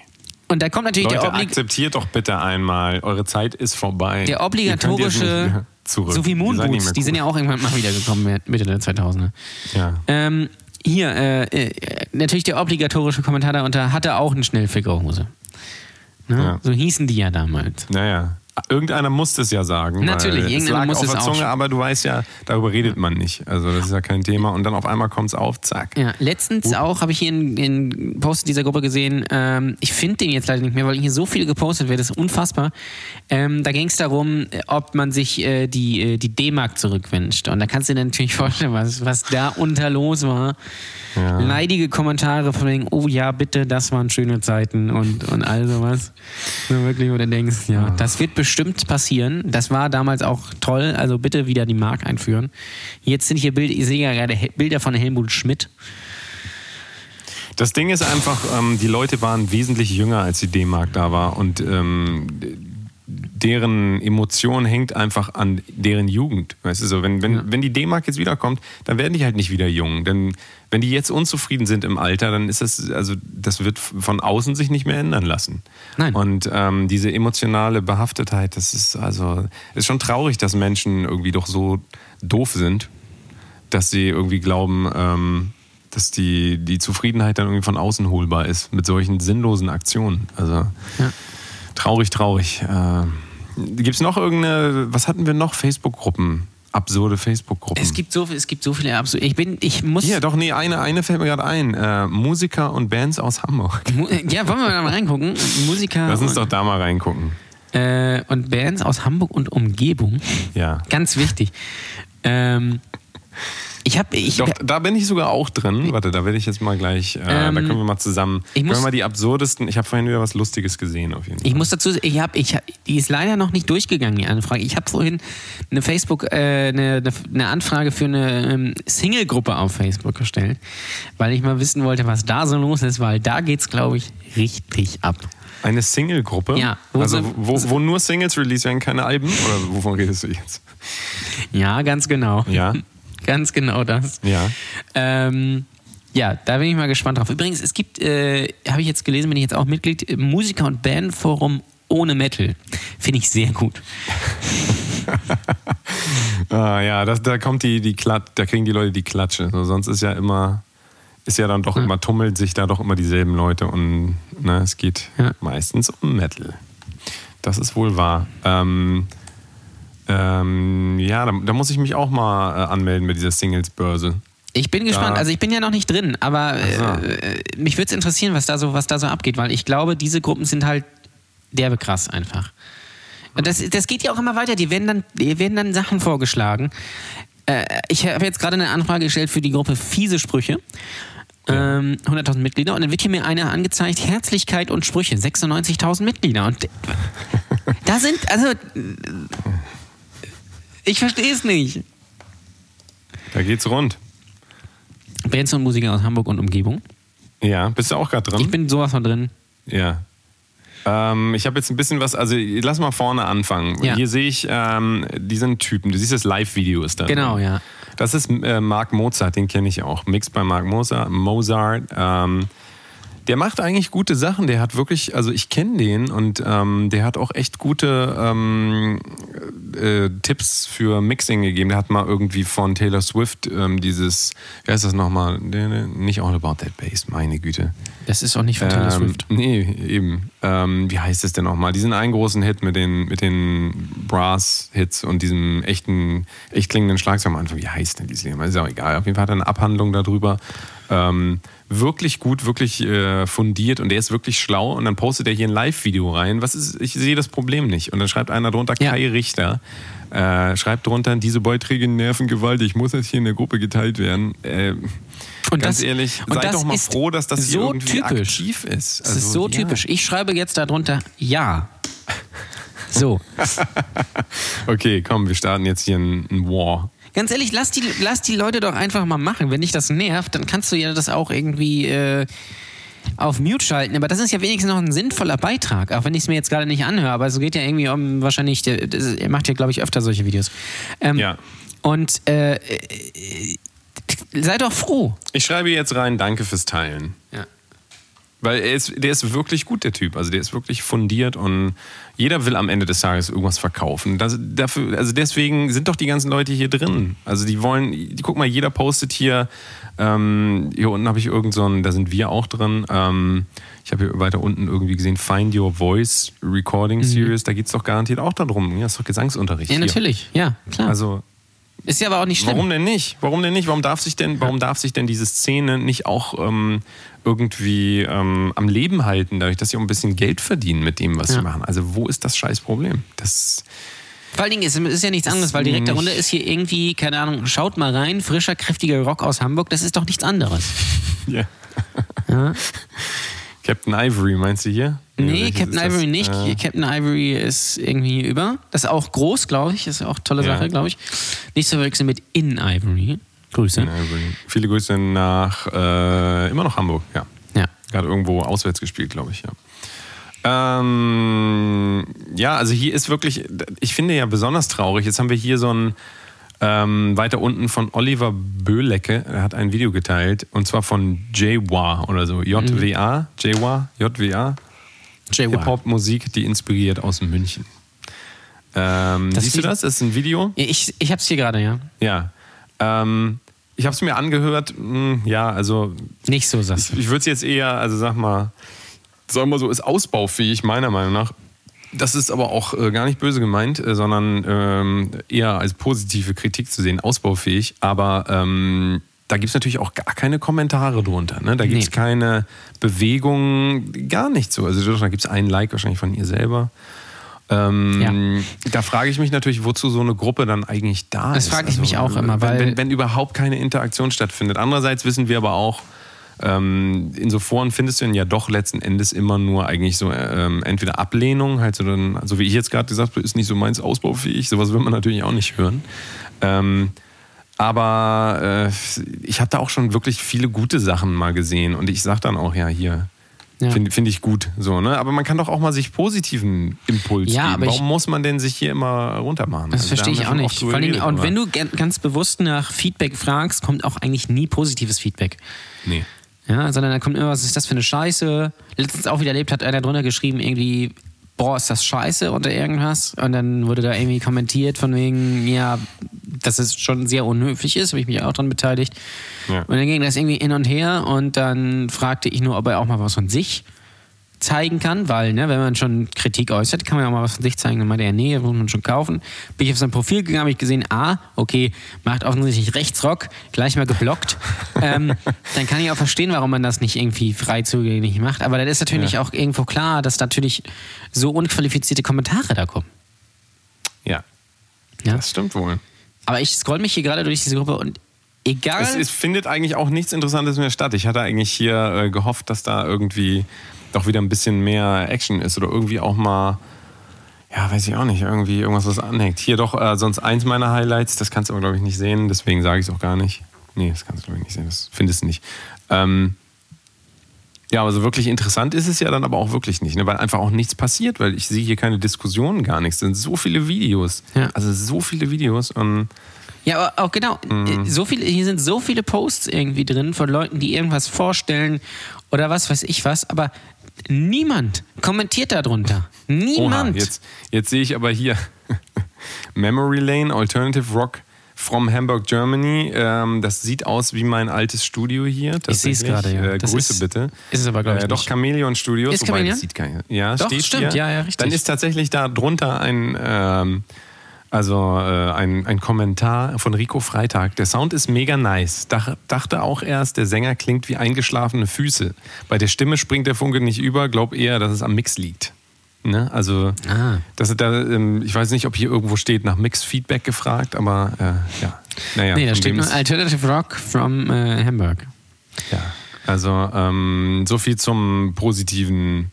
Und da kommt natürlich Leute, der, Oblig akzeptiert doch bitte einmal. Eure Zeit ist vorbei. der obligatorische, so wie Moonboots, die sind ja auch irgendwann mal wieder gekommen, Mitte der 2000er. Ja. Ähm, hier, äh, äh, natürlich der obligatorische Kommentar darunter, hatte auch eine Schnellfickerhose. Ne? Ja. So hießen die ja damals. Naja. Irgendeiner muss es ja sagen. Natürlich, irgendeiner muss auf es der auch Zunge, schon- aber du weißt ja, darüber redet man nicht. Also das ist ja kein Thema. Und dann auf einmal kommt es auf, zack. Ja, letztens auch habe ich hier in, in Post dieser Gruppe gesehen, ähm, ich finde den jetzt leider nicht mehr, weil hier so viel gepostet wird, das ist unfassbar. Ähm, da ging es darum, ob man sich äh, die, äh, die D-Mark zurückwünscht. Und da kannst du dir natürlich <laughs> vorstellen, was, was da unter los war. Ja. Leidige Kommentare von wegen, oh ja, bitte, das waren schöne Zeiten und, und all sowas. So wirklich, wo du denkst, ja, das wird bestimmt passieren. Das war damals auch toll, also bitte wieder die Mark einführen. Jetzt sind hier Bilder, ich sehe ja gerade Bilder von Helmut Schmidt. Das Ding ist einfach, ähm, die Leute waren wesentlich jünger, als die D-Mark da war. Und ähm, deren Emotion hängt einfach an deren Jugend. Weißt du, so, wenn, wenn, wenn die D-Mark jetzt wiederkommt, dann werden die halt nicht wieder jung. Denn wenn die jetzt unzufrieden sind im Alter, dann ist das, also das wird von außen sich nicht mehr ändern lassen. Nein. Und ähm, diese emotionale Behaftetheit, das ist also, ist schon traurig, dass Menschen irgendwie doch so doof sind, dass sie irgendwie glauben, ähm, dass die, die Zufriedenheit dann irgendwie von außen holbar ist mit solchen sinnlosen Aktionen. Also traurig, traurig. Äh, Gibt es noch irgendeine, was hatten wir noch? Facebook-Gruppen, absurde Facebook-Gruppen. Es gibt so, es gibt so viele absolut. Ich bin, ich muss. Hier, doch, nee, eine, eine fällt mir gerade ein. Äh, Musiker und Bands aus Hamburg. Mu- Ja, wollen wir mal reingucken? Musiker Lass uns doch da mal reingucken. äh, und Bands aus Hamburg und Umgebung. Ja. Ganz wichtig. Ähm, ich habe, ich, Doch, da bin ich sogar auch drin. Warte, da werde ich jetzt mal gleich, äh, da Ähm, können wir mal zusammen, ich können muss- wir mal die absurdesten, ich habe vorhin wieder was Lustiges gesehen auf jeden Fall. Ich muss dazu sagen, ich hab, ich, die ist leider noch nicht durchgegangen, die Anfrage. Ich habe vorhin eine Facebook, äh, eine, eine Anfrage für eine ähm, Single-Gruppe auf Facebook gestellt, weil ich mal wissen wollte, was da so los ist, weil da geht's, glaube ich, richtig ab. Eine Single-Gruppe? Ja, wo Also so- wo, wo nur Singles release werden, keine Alben? Oder wovon redest du jetzt? Ja, ganz genau. Ja? Ganz genau das. Ja. Ähm, ja, da bin ich mal gespannt drauf. Übrigens, es gibt, äh, habe ich jetzt gelesen, bin ich jetzt auch Mitglied, äh, Musiker- und Bandforum ohne Metal. Finde ich sehr gut. <laughs> Ah, ja, das, da kommt die, die Klat da kriegen die Leute die Klatsche. So, sonst ist ja immer, ist ja dann doch immer, tummelt sich da doch immer dieselben Leute und ne, es geht Ja. meistens um Metal. Das ist wohl wahr. Ähm, ähm, ja, da, da muss ich mich auch mal äh, anmelden mit dieser Singles-Börse. Ich bin gespannt. Da- Also ich bin ja noch nicht drin, aber so. äh, mich würde es interessieren, was da so, was da so abgeht, weil ich glaube, diese Gruppen sind halt derbe krass einfach. Das, das geht ja auch immer weiter. Die werden dann, die werden dann Sachen vorgeschlagen. Äh, ich habe jetzt gerade eine Anfrage gestellt für die Gruppe Fiese Sprüche. Ähm, 100.000 Mitglieder und dann wird hier mir einer angezeigt, Herzlichkeit und Sprüche, 96.000 Mitglieder und <laughs> da sind, also Ich verstehe es nicht. Da geht's rund. Bands und Musiker aus Hamburg und Umgebung. Ja, bist du auch gerade drin? Ich bin sowas von drin. Ja. Ähm, ich habe jetzt ein bisschen was, also lass mal vorne anfangen. Ja. Hier sehe ich ähm, diesen Typen, du siehst das Live-Video ist da. Genau, ja. Das ist äh, Mark Mozart, den kenne ich auch. Mixed bei Mark Mozart. Mozart ähm, der macht eigentlich gute Sachen. Der hat wirklich, also ich kenne den und ähm, der hat auch echt gute ähm, äh, Tipps für Mixing gegeben. Der hat mal irgendwie von Taylor Swift ähm, dieses, wie heißt das nochmal? Nicht All About That Bass, meine Güte. Das ist auch nicht von Taylor Ähm, Swift. Nee, eben. Ähm, wie heißt es denn nochmal? Diesen einen großen Hit mit den, mit den Brass-Hits und diesem echten, echt klingenden Schlagzeug am Anfang. Wie heißt denn dieses Lied? Ist auch egal. Auf jeden Fall hat er eine Abhandlung darüber. Ähm, wirklich gut, wirklich äh, fundiert und der ist wirklich schlau und dann postet er hier ein Live-Video rein. Was ist, ich sehe das Problem nicht. Und dann schreibt einer drunter, Ja. Kai Richter, äh, schreibt drunter, diese Beiträge nerven gewaltig, muss jetzt hier in der Gruppe geteilt werden. Äh, Und ganz das- ehrlich, und sei das doch mal froh, dass das hier so irgendwie typisch. aktiv ist. Das ist Also, so ja. typisch. Ich schreibe jetzt darunter Ja. <laughs> So. Okay, komm, wir starten jetzt hier ein, ein War. Ganz ehrlich, lass die, lass die Leute doch einfach mal machen. Wenn dich das nervt, dann kannst du ja das auch irgendwie äh, auf Mute schalten. Aber das ist ja wenigstens noch ein sinnvoller Beitrag, auch wenn ich es mir jetzt gerade nicht anhöre. Aber es geht ja irgendwie um wahrscheinlich, der- das- er macht ja, glaube ich, öfter solche Videos. Ähm, Ja. Und äh, äh, sei doch froh. Ich schreibe jetzt rein, danke fürs Teilen. Ja. Weil er ist, der ist wirklich gut, der Typ. Also der ist wirklich fundiert und jeder will am Ende des Tages irgendwas verkaufen. Das, dafür, also deswegen sind doch die ganzen Leute hier drin. Also die wollen, die, guck mal, jeder postet hier, ähm, hier unten habe ich irgend so da sind wir auch drin. Ähm, ich habe hier weiter unten irgendwie gesehen, Find Your Voice Recording Series, da geht es doch garantiert auch darum. Ja, ist doch Gesangsunterricht. Ja, hier. natürlich. Ja, klar. Also ist ja aber auch nicht schlimm. Warum denn nicht? Warum denn nicht? Warum darf sich denn, warum darf sich denn diese Szene nicht auch ähm, irgendwie ähm, am Leben halten, dadurch, dass sie auch ein bisschen Geld verdienen mit dem, was Ja. sie machen? Also wo ist das scheiß Problem? Das Vor allen Dingen ist es ist ja nichts anderes, weil direkt darunter ist hier irgendwie, keine Ahnung, schaut mal rein, frischer, kräftiger Rock aus Hamburg, das ist doch nichts anderes. <laughs> Ja. Captain Ivory meinst du hier? Nee, welches Captain das? Ivory nicht. Äh, Captain Ivory ist irgendwie über. Das ist auch groß, glaube ich. Ist auch tolle Ja. Sache, glaube ich. Nicht zu verwechseln mit In Ivory. Grüße. Captain Ivory. Viele Grüße nach äh, immer noch Hamburg, ja. Ja. Gerade irgendwo auswärts gespielt, glaube ich, ja. Ähm, ja, also hier ist wirklich, ich finde ja besonders traurig. Jetzt haben wir hier so ein ähm, weiter unten von Oliver Böhlecke, er hat ein Video geteilt und zwar von JWA oder so. JWA, JWA, JWA. Hip-Hop-Musik, die inspiriert aus München. Ähm, siehst du das? Das ist ein Video. Ich, ich hab's hier gerade, ja. Ja. Ähm, ich habe es mir angehört. Mh, ja, also Nicht so, sagst du. ich würde es jetzt eher, also sag mal, sag mal so, ist ausbaufähig, meiner Meinung nach. Das ist aber auch äh, gar nicht böse gemeint, äh, sondern ähm, eher als positive Kritik zu sehen, ausbaufähig. Aber ähm, da gibt es natürlich auch gar keine Kommentare drunter. Ne? Da gibt es Nee. keine Bewegung, gar nichts so. Also da gibt es einen Like wahrscheinlich von ihr selber. Ähm, Da frage ich mich natürlich, wozu so eine Gruppe dann eigentlich da Das ist. Also, frage ich mich auch immer, wenn, weil- wenn, wenn überhaupt keine Interaktion stattfindet. Andererseits wissen wir aber auch, ähm, in so Foren findest du ja doch letzten Endes immer nur eigentlich so ähm, entweder Ablehnung, halt so dann, so wie ich jetzt gerade gesagt habe, ist nicht so meins ausbaufähig, sowas will man natürlich auch nicht hören. Ähm, aber äh, ich habe da auch schon wirklich viele gute Sachen mal gesehen und ich sag dann auch, ja, hier. Ja. Finde find ich gut. So, ne? Aber man kann doch auch mal sich positiven Impuls Ja, geben. aber ich- Warum muss man denn sich hier immer runtermachen? Das Also, da verstehe haben ich auch nicht. Vor geredet, und wenn du ga- ganz bewusst nach Feedback fragst, kommt auch eigentlich nie positives Feedback. Nee. Ja, sondern da kommt immer, was ist das für eine Scheiße? Letztens auch wieder erlebt, hat einer drunter geschrieben, irgendwie, boah, ist das scheiße oder irgendwas? Und dann wurde da irgendwie kommentiert von wegen, ja, dass es schon sehr unhöflich ist, habe ich mich auch dran beteiligt. Ja. Und dann ging das irgendwie hin und her und dann fragte ich nur, ob er auch mal was von sich zeigen kann, weil, ne, wenn man schon Kritik äußert, kann man ja auch mal was von sich zeigen. Dann meinte er, nee, muss man schon kaufen. Bin ich auf sein Profil gegangen, habe ich gesehen, ah, okay, macht offensichtlich Rechtsrock, gleich mal geblockt. <laughs> ähm, dann kann ich auch verstehen, warum man das nicht irgendwie frei zugänglich macht. Aber dann ist natürlich Ja. auch irgendwo klar, dass natürlich so unqualifizierte Kommentare da kommen. Ja, Ja? das stimmt wohl. Aber ich scroll mich hier gerade durch diese Gruppe und egal. Es, es findet eigentlich auch nichts Interessantes mehr statt. Ich hatte eigentlich hier äh, gehofft, dass da irgendwie doch wieder ein bisschen mehr Action ist oder irgendwie auch mal, Ja, weiß ich auch nicht. Irgendwie irgendwas, was anhängt. Hier doch, äh, sonst eins meiner Highlights, das kannst du aber, glaube ich, nicht sehen, deswegen sage ich es auch gar nicht. Nee, das kannst du, glaube ich, nicht sehen, das findest du nicht. Ähm, ja, aber so wirklich interessant ist es ja dann aber auch wirklich nicht, ne? weil einfach auch nichts passiert, weil ich sehe hier keine Diskussionen, gar nichts. Es sind so viele Videos. Ja. Also so viele Videos und Ja, aber auch genau. Mhm. So viele, hier sind so viele Posts irgendwie drin von Leuten, die irgendwas vorstellen oder was weiß ich was, aber niemand kommentiert darunter. Oha, Niemand. jetzt, jetzt sehe ich aber hier <laughs> Memory Lane, Alternative Rock from Hamburg, Germany. Ähm, das sieht aus wie mein altes Studio hier. Ich sehe es gerade, ja. Äh, Grüße ist- bitte. ist es aber, glaub ich, äh, Doch. Chameleon Studios. Ist wobei, Chameleon? das sieht keiner. Ja, Doch, steht stimmt, hier. ja, ja, richtig. Dann ist tatsächlich da drunter ein... Ähm, also äh, ein, ein Kommentar von Rico Freitag. Der Sound ist mega nice. Dach, dachte auch erst, der Sänger klingt wie eingeschlafene Füße. Bei der Stimme springt der Funke nicht über, glaub eher, dass es am Mix liegt. Ne? Also, Ah. das, da, ähm, ich weiß nicht, ob hier irgendwo steht, nach Mix-Feedback gefragt, aber äh, ja. Naja, nee, da steht nur Alternative Rock from äh, Hamburg. ja. Also, ähm, so viel zum Positiven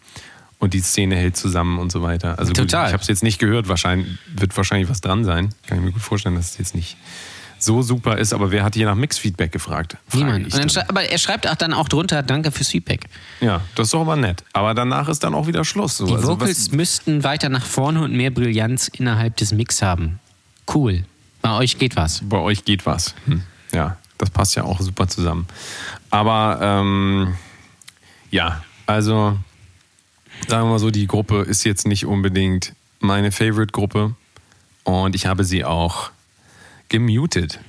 und die Szene hält zusammen und so weiter. Also gut, Total. ich habe es jetzt nicht gehört, wahrscheinlich wird wahrscheinlich was dran sein. Kann ich mir gut vorstellen, dass es jetzt nicht so super ist, aber wer hat hier nach Mix-Feedback gefragt? Niemand. aber er schreibt auch dann auch drunter, danke fürs Feedback. Ja, das ist doch aber nett. Aber danach ist dann auch wieder Schluss. So. Die Also Vocals müssten weiter nach vorne und mehr Brillanz innerhalb des Mix haben. Cool. Bei euch geht was. bei euch geht was. Hm. Ja, das passt ja auch super zusammen. Aber ähm, ja, also sagen wir mal so, die Gruppe ist jetzt nicht unbedingt meine Favorite-Gruppe und ich habe sie auch gemutet.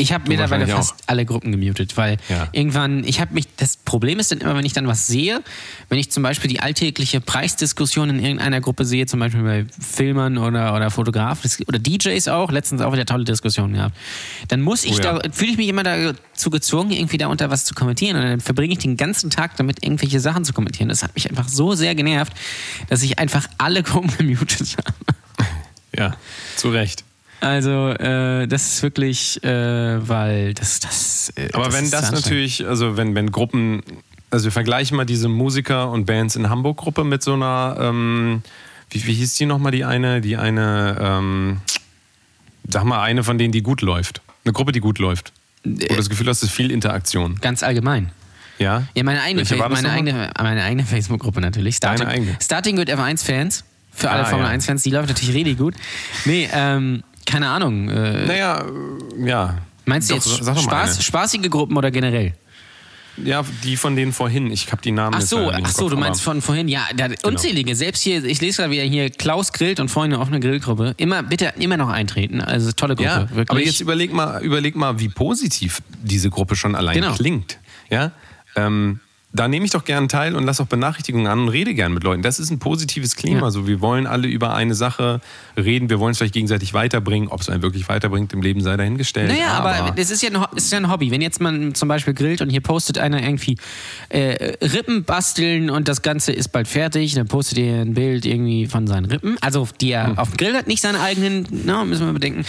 Ich habe mittlerweile fast alle Gruppen gemutet, weil Ja. irgendwann, ich habe mich, das Problem ist dann immer, wenn ich dann was sehe, wenn ich zum Beispiel die alltägliche Preisdiskussion in irgendeiner Gruppe sehe, zum Beispiel bei Filmern oder, oder Fotografen oder DJs auch, letztens auch wieder tolle Diskussionen gehabt, dann muss ich Oh ja. da, fühle ich mich immer dazu gezwungen, irgendwie da unter was zu kommentieren und dann verbringe ich den ganzen Tag damit, irgendwelche Sachen zu kommentieren. Das hat mich einfach so sehr genervt, dass ich einfach alle <laughs> Gruppen gemutet habe. Ja, zu Recht. Also, äh, das ist wirklich, äh, weil das, das. Äh, Aber das wenn das natürlich, also wenn, wenn Gruppen, also wir vergleichen mal diese Musiker und Bands in Hamburg-Gruppe mit so einer, ähm, wie, wie hieß die nochmal, die eine, die eine, ähm, sag mal, eine von denen, die gut läuft. Eine Gruppe, die gut läuft. Wo du das Gefühl hast, es ist viel Interaktion. Ganz allgemein. Ja? Ja, meine eigene, meine eigene, meine eigene Facebook-Gruppe natürlich. Starting, Deine eigene? Starting Good F1-Fans. Für alle Ah, Formel ja. 1-Fans, die läuft natürlich richtig gut. Nee, ähm, keine Ahnung. Äh, Naja, ja. meinst du Doch, jetzt Spaß, spaßige Gruppen oder generell? Ja, die von denen vorhin. Ich habe die Namen Ach so, nicht ach so, Kopf, du meinst von vorhin. Ja, da, unzählige. Selbst hier, ich lese gerade wieder hier, Klaus grillt und Freunde offene Grillgruppe. Immer, bitte, immer noch eintreten. Also tolle Gruppe. Ja, wirklich. aber jetzt überleg mal, überleg mal, wie positiv diese Gruppe schon allein Genau. klingt. Ja, ähm, da nehme ich doch gern teil und lass auch Benachrichtigungen an und rede gern mit Leuten. Das ist ein positives Klima. Ja. So, wir wollen alle über eine Sache reden. Wir wollen es vielleicht gegenseitig weiterbringen. Ob es einen wirklich weiterbringt im Leben sei dahingestellt. Naja, aber, das ist ja, ein, ist ja ein Hobby. Wenn jetzt man zum Beispiel grillt und hier postet einer irgendwie äh, Rippen basteln und das Ganze ist bald fertig, dann postet ihr ein Bild irgendwie von seinen Rippen, also die er auf dem Grill hat, nicht seine eigenen, na, müssen wir bedenken.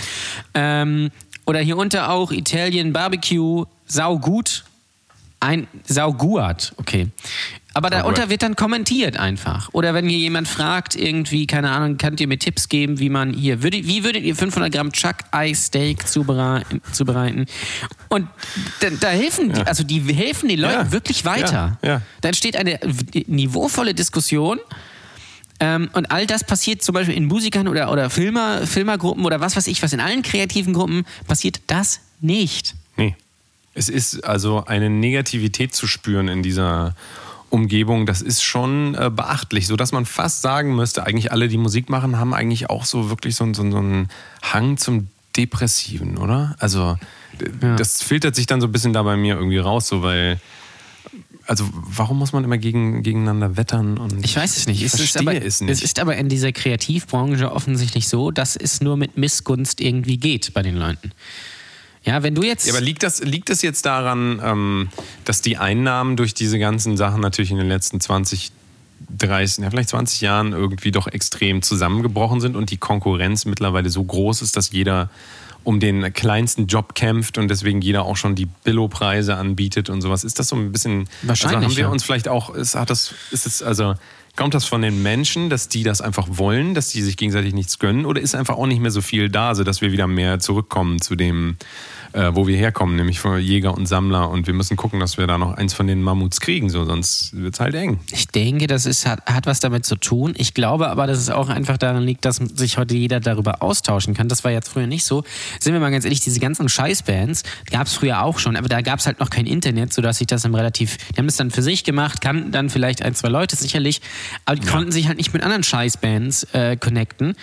Ähm, oder hier unter auch Italien Barbecue, sau gut, ein Sauguat, okay. Aber Sauguat. darunter wird dann kommentiert einfach. Oder wenn hier jemand fragt, irgendwie, keine Ahnung, könnt ihr mir Tipps geben, wie man hier, würde, wie würdet ihr 500 Gramm Chuck Eye Steak zubereiten? Und da, da helfen, die, also die helfen den Leuten Ja. wirklich weiter. Ja, ja. Da entsteht eine niveauvolle Diskussion. Ähm, und all das passiert zum Beispiel in Musikern oder, oder Filmer, Filmergruppen oder was weiß ich was, in allen kreativen Gruppen passiert das nicht. Nee. Es ist also eine Negativität zu spüren in dieser Umgebung, das ist schon äh, beachtlich, so dass man fast sagen müsste, eigentlich alle, die Musik machen, haben eigentlich auch so wirklich so, so, so einen Hang zum Depressiven, oder? Also Ja. das filtert sich dann so ein bisschen da bei mir irgendwie raus, so weil also warum muss man immer gegen, gegeneinander wettern? Und Ich weiß es nicht. Ich es, ist verstehe aber, es nicht. es ist aber in dieser Kreativbranche offensichtlich so, dass es nur mit Missgunst irgendwie geht bei den Leuten. Ja, wenn du jetzt. Ja, aber liegt das, liegt das jetzt daran, ähm, dass die Einnahmen durch diese ganzen Sachen natürlich in den letzten 20, 30, ja, vielleicht 20 Jahren irgendwie doch extrem zusammengebrochen sind und die Konkurrenz mittlerweile so groß ist, dass jeder um den kleinsten Job kämpft und deswegen jeder auch schon die Billo-Preise anbietet und sowas. Ist das so ein bisschen. Wahrscheinlich, Also haben wir ja. uns vielleicht auch, ist, hat das, ist es, also Kommt das von den Menschen, dass die das einfach wollen, dass die sich gegenseitig nichts gönnen? Oder ist einfach auch nicht mehr so viel da, sodass wir wieder mehr zurückkommen zu dem, äh, wo wir herkommen, nämlich von Jäger und Sammler. Und wir müssen gucken, dass wir da noch eins von den Mammuts kriegen, so, sonst wird es halt eng. Ich denke, das ist, hat, hat was damit zu tun. Ich glaube aber, dass es auch einfach daran liegt, dass sich heute jeder darüber austauschen kann. Das war jetzt früher nicht so. Sind wir mal ganz ehrlich, diese ganzen Scheißbands gab es früher auch schon, aber da gab es halt noch kein Internet, sodass sich das dann relativ, die haben das dann für sich gemacht, kannten dann vielleicht ein, zwei Leute sicherlich, aber die ja. konnten sich halt nicht mit anderen Scheißbands äh, connecten.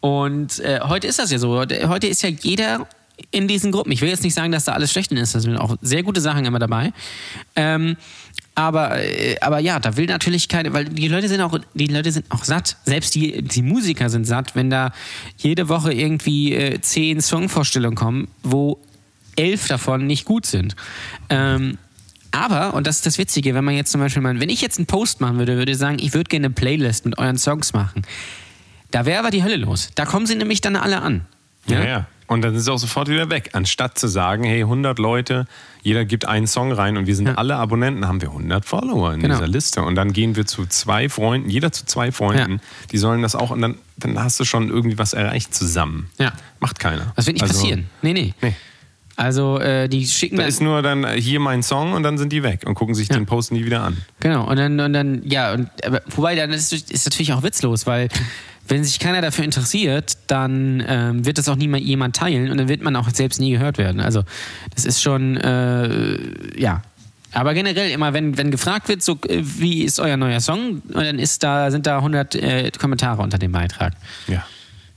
Und äh, heute ist das ja so. Heute ist ja jeder in diesen Gruppen. Ich will jetzt nicht sagen, dass da alles schlecht ist. Da sind auch sehr gute Sachen immer dabei. Ähm, aber, äh, aber ja, da will natürlich keine, weil die Leute sind auch, die Leute sind auch satt. Selbst die, die Musiker sind satt, wenn da jede Woche irgendwie äh, zehn Songvorstellungen kommen, wo elf davon nicht gut sind. Ähm, aber, und das ist das Witzige, wenn man jetzt zum Beispiel mal, wenn ich jetzt einen Post machen würde, würde ich sagen, ich würde gerne eine Playlist mit euren Songs machen. Da wäre aber die Hölle los. Da kommen sie nämlich dann alle an. Ja, ja. ja. Und dann ist es auch sofort wieder weg. Anstatt zu sagen, hey, 100 Leute, jeder gibt einen Song rein und wir sind ja. alle Abonnenten, haben wir 100 Follower in genau. dieser Liste. Und dann gehen wir zu zwei Freunden, jeder zu zwei Freunden, ja. die sollen das auch und dann, dann hast du schon irgendwie was erreicht zusammen. Ja. Macht keiner. Das wird nicht also, passieren. Nee, nee. nee. Also äh, die schicken. Da ist nur dann hier mein Song und dann sind die weg und gucken sich ja. den Post nie wieder an. Genau, und dann, und dann ja, und, aber, wobei dann ist es natürlich auch witzlos, weil wenn sich keiner dafür interessiert, dann ähm, wird das auch niemand jemand teilen und dann wird man auch selbst nie gehört werden. Also das ist schon, äh, ja. Aber generell immer, wenn, wenn gefragt wird, so äh, wie ist euer neuer Song, dann ist da, sind da 100 äh, Kommentare unter dem Beitrag. Ja.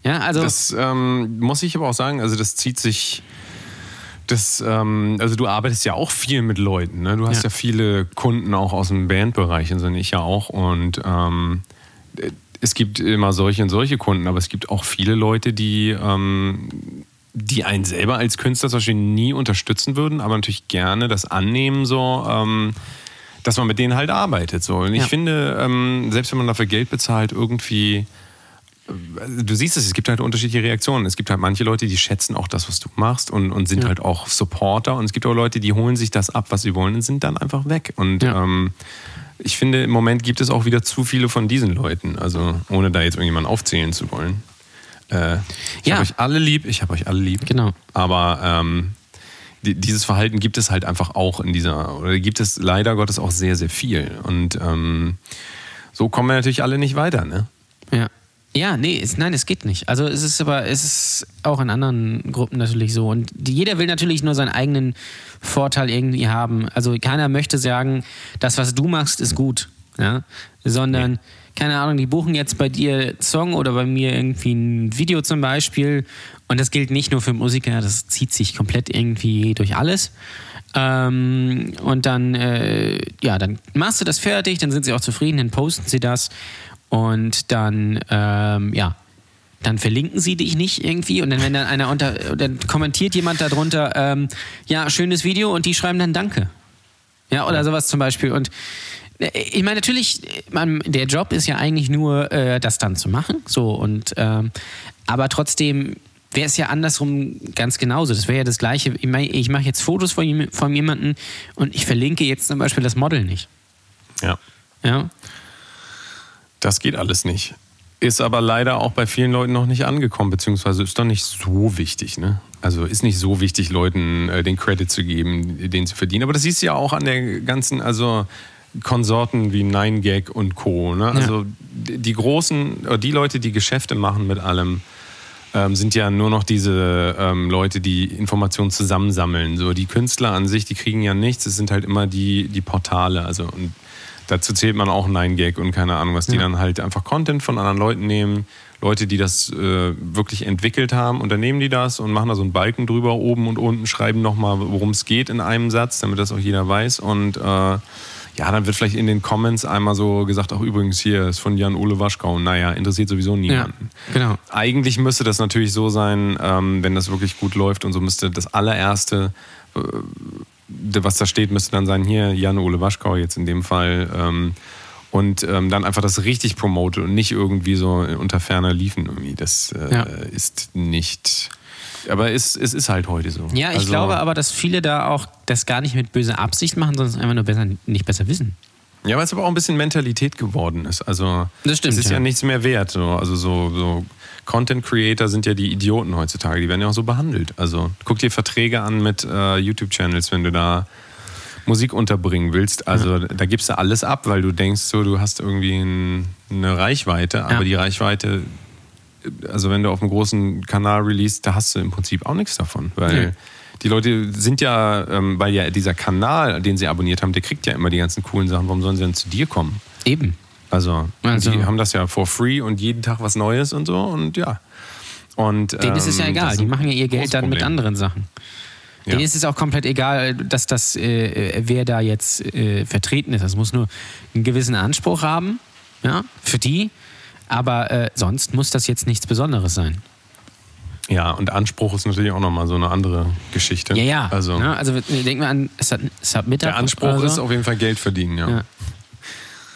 Ja, also. Das ähm, muss ich aber auch sagen, also das zieht sich. Das, ähm, also du arbeitest ja auch viel mit Leuten, ne? Du hast ja, ja viele Kunden auch aus dem Bandbereich, und so ich ja auch. Und ähm, es gibt immer solche und solche Kunden, aber es gibt auch viele Leute, die, ähm, die einen selber als Künstler zum Beispiel nie unterstützen würden, aber natürlich gerne das annehmen, so, ähm, dass man mit denen halt arbeitet. So. Und ich ja. finde, ähm, selbst wenn man dafür Geld bezahlt, irgendwie du siehst es, es gibt halt unterschiedliche Reaktionen. Es gibt halt manche Leute, die schätzen auch das, was du machst und, und sind ja. halt auch Supporter. Und es gibt auch Leute, die holen sich das ab, was sie wollen und sind dann einfach weg. Und ja. ähm, ich finde, im Moment gibt es auch wieder zu viele von diesen Leuten. Also, ohne da jetzt irgendjemanden aufzählen zu wollen. Äh, ich ja. habe euch alle lieb, ich habe euch alle lieb. Genau. Aber ähm, die, dieses Verhalten gibt es halt einfach auch in dieser, oder gibt es leider Gottes auch sehr, sehr viel. Und ähm, so kommen wir natürlich alle nicht weiter, ne? Ja. Ja, nee, es, nein, es geht nicht. Also es ist aber, es ist auch in anderen Gruppen natürlich so. Und jeder will natürlich nur seinen eigenen Vorteil irgendwie haben. Also keiner möchte sagen, das, was du machst, ist gut. Ja? Sondern, nee. keine Ahnung, die buchen jetzt bei dir Song oder bei mir irgendwie ein Video zum Beispiel. Und das gilt nicht nur für Musiker, das zieht sich komplett irgendwie durch alles. Ähm, und dann, äh, ja, dann machst du das fertig, dann sind sie auch zufrieden, dann posten sie das. Und dann, ähm, ja, dann verlinken sie dich nicht irgendwie und dann wenn dann einer unter, dann kommentiert jemand darunter, ähm, ja, schönes Video und die schreiben dann Danke. Ja, oder sowas zum Beispiel. Und äh, ich meine, natürlich, man, der Job ist ja eigentlich nur, äh, das dann zu machen. So, und ähm, aber trotzdem wäre es ja andersrum ganz genauso. Das wäre ja das Gleiche. Ich, mein, ich mache jetzt Fotos von, von jemandem und ich verlinke jetzt zum Beispiel das Model nicht. Ja. Ja. Das geht alles nicht. Ist aber leider auch bei vielen Leuten noch nicht angekommen, beziehungsweise ist doch nicht so wichtig. Ne? Also ist nicht so wichtig, Leuten äh, den Credit zu geben, den sie verdienen. Aber das siehst du ja auch an der ganzen, also Konsorten wie 9gag und Co. Ne? Also ja. die großen, die Leute, die Geschäfte machen mit allem, ähm, sind ja nur noch diese ähm, Leute, die Informationen zusammensammeln. So die Künstler an sich, die kriegen ja nichts. Es sind halt immer die, die Portale. Also und dazu zählt man auch 9gag und keine Ahnung was, die ja. dann halt einfach Content von anderen Leuten nehmen. Leute, die das äh, wirklich entwickelt haben, unternehmen die das und machen da so einen Balken drüber, oben und unten, schreiben nochmal, worum es geht in einem Satz, damit das auch jeder weiß. Und äh, ja, dann wird vielleicht in den Comments einmal so gesagt, auch übrigens hier ist von Jan-Ole Waschkau. Naja, interessiert sowieso niemanden. Ja, genau. Eigentlich müsste das natürlich so sein, ähm, wenn das wirklich gut läuft und so müsste das allererste äh, was da steht, müsste dann sein, hier Jan-Ole Waschkau jetzt in dem Fall. Ähm, und ähm, dann einfach das richtig promote und nicht irgendwie so unter ferner liefen irgendwie. Das äh, ja. ist nicht. Aber es, es ist halt heute so. Ja, ich also, glaube aber, dass viele da auch das gar nicht mit böser Absicht machen, sondern es einfach nur besser, nicht besser wissen. Ja, weil es aber auch ein bisschen Mentalität geworden ist. Also Das stimmt, es ist ja, ja. nichts mehr wert. So. Also so, so Content Creator sind ja die Idioten heutzutage. Die werden ja auch so behandelt. Also guck dir Verträge an mit äh, YouTube-Channels, wenn du da Musik unterbringen willst. Also da gibst du alles ab, weil du denkst, so du hast irgendwie ein, eine Reichweite, aber Ja. die Reichweite, also wenn du auf einem großen Kanal release, da hast du im Prinzip auch nichts davon, weil Nee. die Leute sind ja, ähm, weil ja dieser Kanal, den sie abonniert haben, der kriegt ja immer die ganzen coolen Sachen. Warum sollen sie denn zu dir kommen? Eben. Also, Also- die haben das ja for free und jeden Tag was Neues und so und ja. Und, Denen ist es ja ähm, egal. Die machen ja ihr Geld dann mit Problem. anderen Sachen. Ja. Denen ist es auch komplett egal, dass das, äh, wer da jetzt äh, vertreten ist. Das muss nur einen gewissen Anspruch haben, ja, für die. Aber äh, sonst muss das jetzt nichts Besonderes sein. Ja, und Anspruch ist natürlich auch nochmal so eine andere Geschichte. Ja, ja. Also, ne? also denken wir an Sub- Submitter. der Anspruch so. ist auf jeden Fall Geld verdienen, ja. Ja.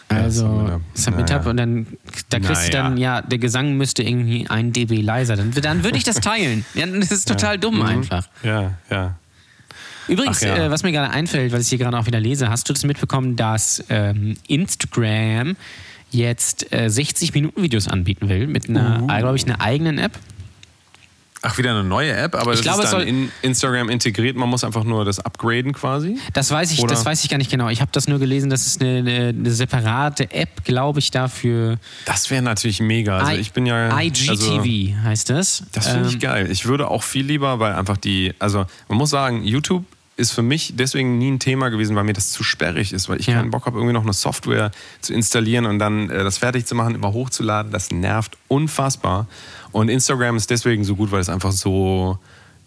Also, Submitter. Submitter Naja. und dann, da kriegst du Naja. dann, ja, der Gesang müsste irgendwie ein dB leiser. Dann, dann würde ich das teilen. Ja, das ist total dumm Mhm. einfach. Ja, ja. Übrigens, ja. äh, was mir gerade einfällt, weil ich hier gerade auch wieder lese, hast du das mitbekommen, dass ähm, Instagram jetzt äh, 60 Minuten Videos anbieten will mit einer, Uh. glaube ich, einer eigenen App? Ach, wieder eine neue App, aber das glaube, ist es dann in Instagram integriert. Man muss einfach nur das upgraden quasi. Das weiß ich, Oder- das weiß ich gar nicht genau. Ich habe das nur gelesen, dass es eine, eine, eine separate App, glaube ich, dafür. Das wäre natürlich mega. Also I- ich bin ja. IGTV Also, heißt das. Das finde ich Ähm, geil. Ich würde auch viel lieber, weil einfach die, also man muss sagen, YouTube ist für mich deswegen nie ein Thema gewesen, weil mir das zu sperrig ist, weil ich Ja. keinen Bock habe, irgendwie noch eine Software zu installieren und dann äh, das fertig zu machen, immer hochzuladen. Das nervt unfassbar. Und Instagram ist deswegen so gut, weil es einfach so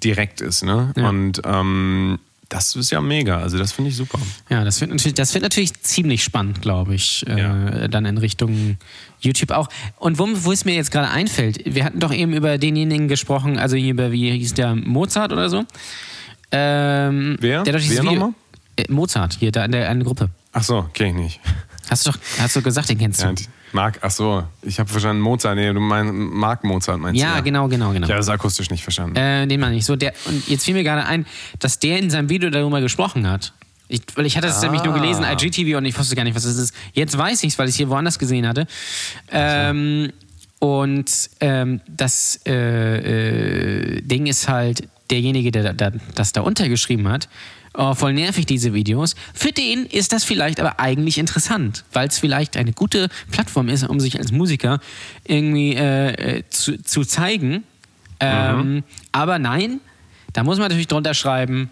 direkt ist. Ne? Ja. Und ähm, das ist ja mega. Also das finde ich super. Ja, das wird natürlich, das wird natürlich ziemlich spannend, glaube ich, äh, Ja. dann in Richtung YouTube auch. Und wo, wo es mir jetzt gerade einfällt, wir hatten doch eben über denjenigen gesprochen, also hier über, wie hieß der, Mozart oder so? Ähm, Wer? Der Wer nochmal? Äh, Mozart, hier da in der eine Gruppe. Ach so, kenn ich nicht. Hast du doch hast du gesagt, den kennst du. Ja, Marc, ach so, ich habe verstanden Mozart. Nee, du meinst Marc Mozart meinst du? Ja, genau, genau, genau. Ich habe das akustisch nicht verstanden. Äh, den meine ich. So, der, und jetzt fiel mir gerade ein, dass der in seinem Video darüber gesprochen hat. Ich, weil ich hatte es nämlich nur gelesen, Ah. IGTV, und ich wusste gar nicht, was das ist. Jetzt weiß ich es, weil ich es hier woanders gesehen hatte. Ähm, und ähm, das äh, äh, Ding ist halt, derjenige, der da, das da untergeschrieben hat, oh, voll nervig, diese Videos. Für den ist das vielleicht aber eigentlich interessant, weil es vielleicht eine gute Plattform ist, um sich als Musiker irgendwie äh, äh, zu, zu zeigen. Ähm, aber nein, da muss man natürlich drunter schreiben,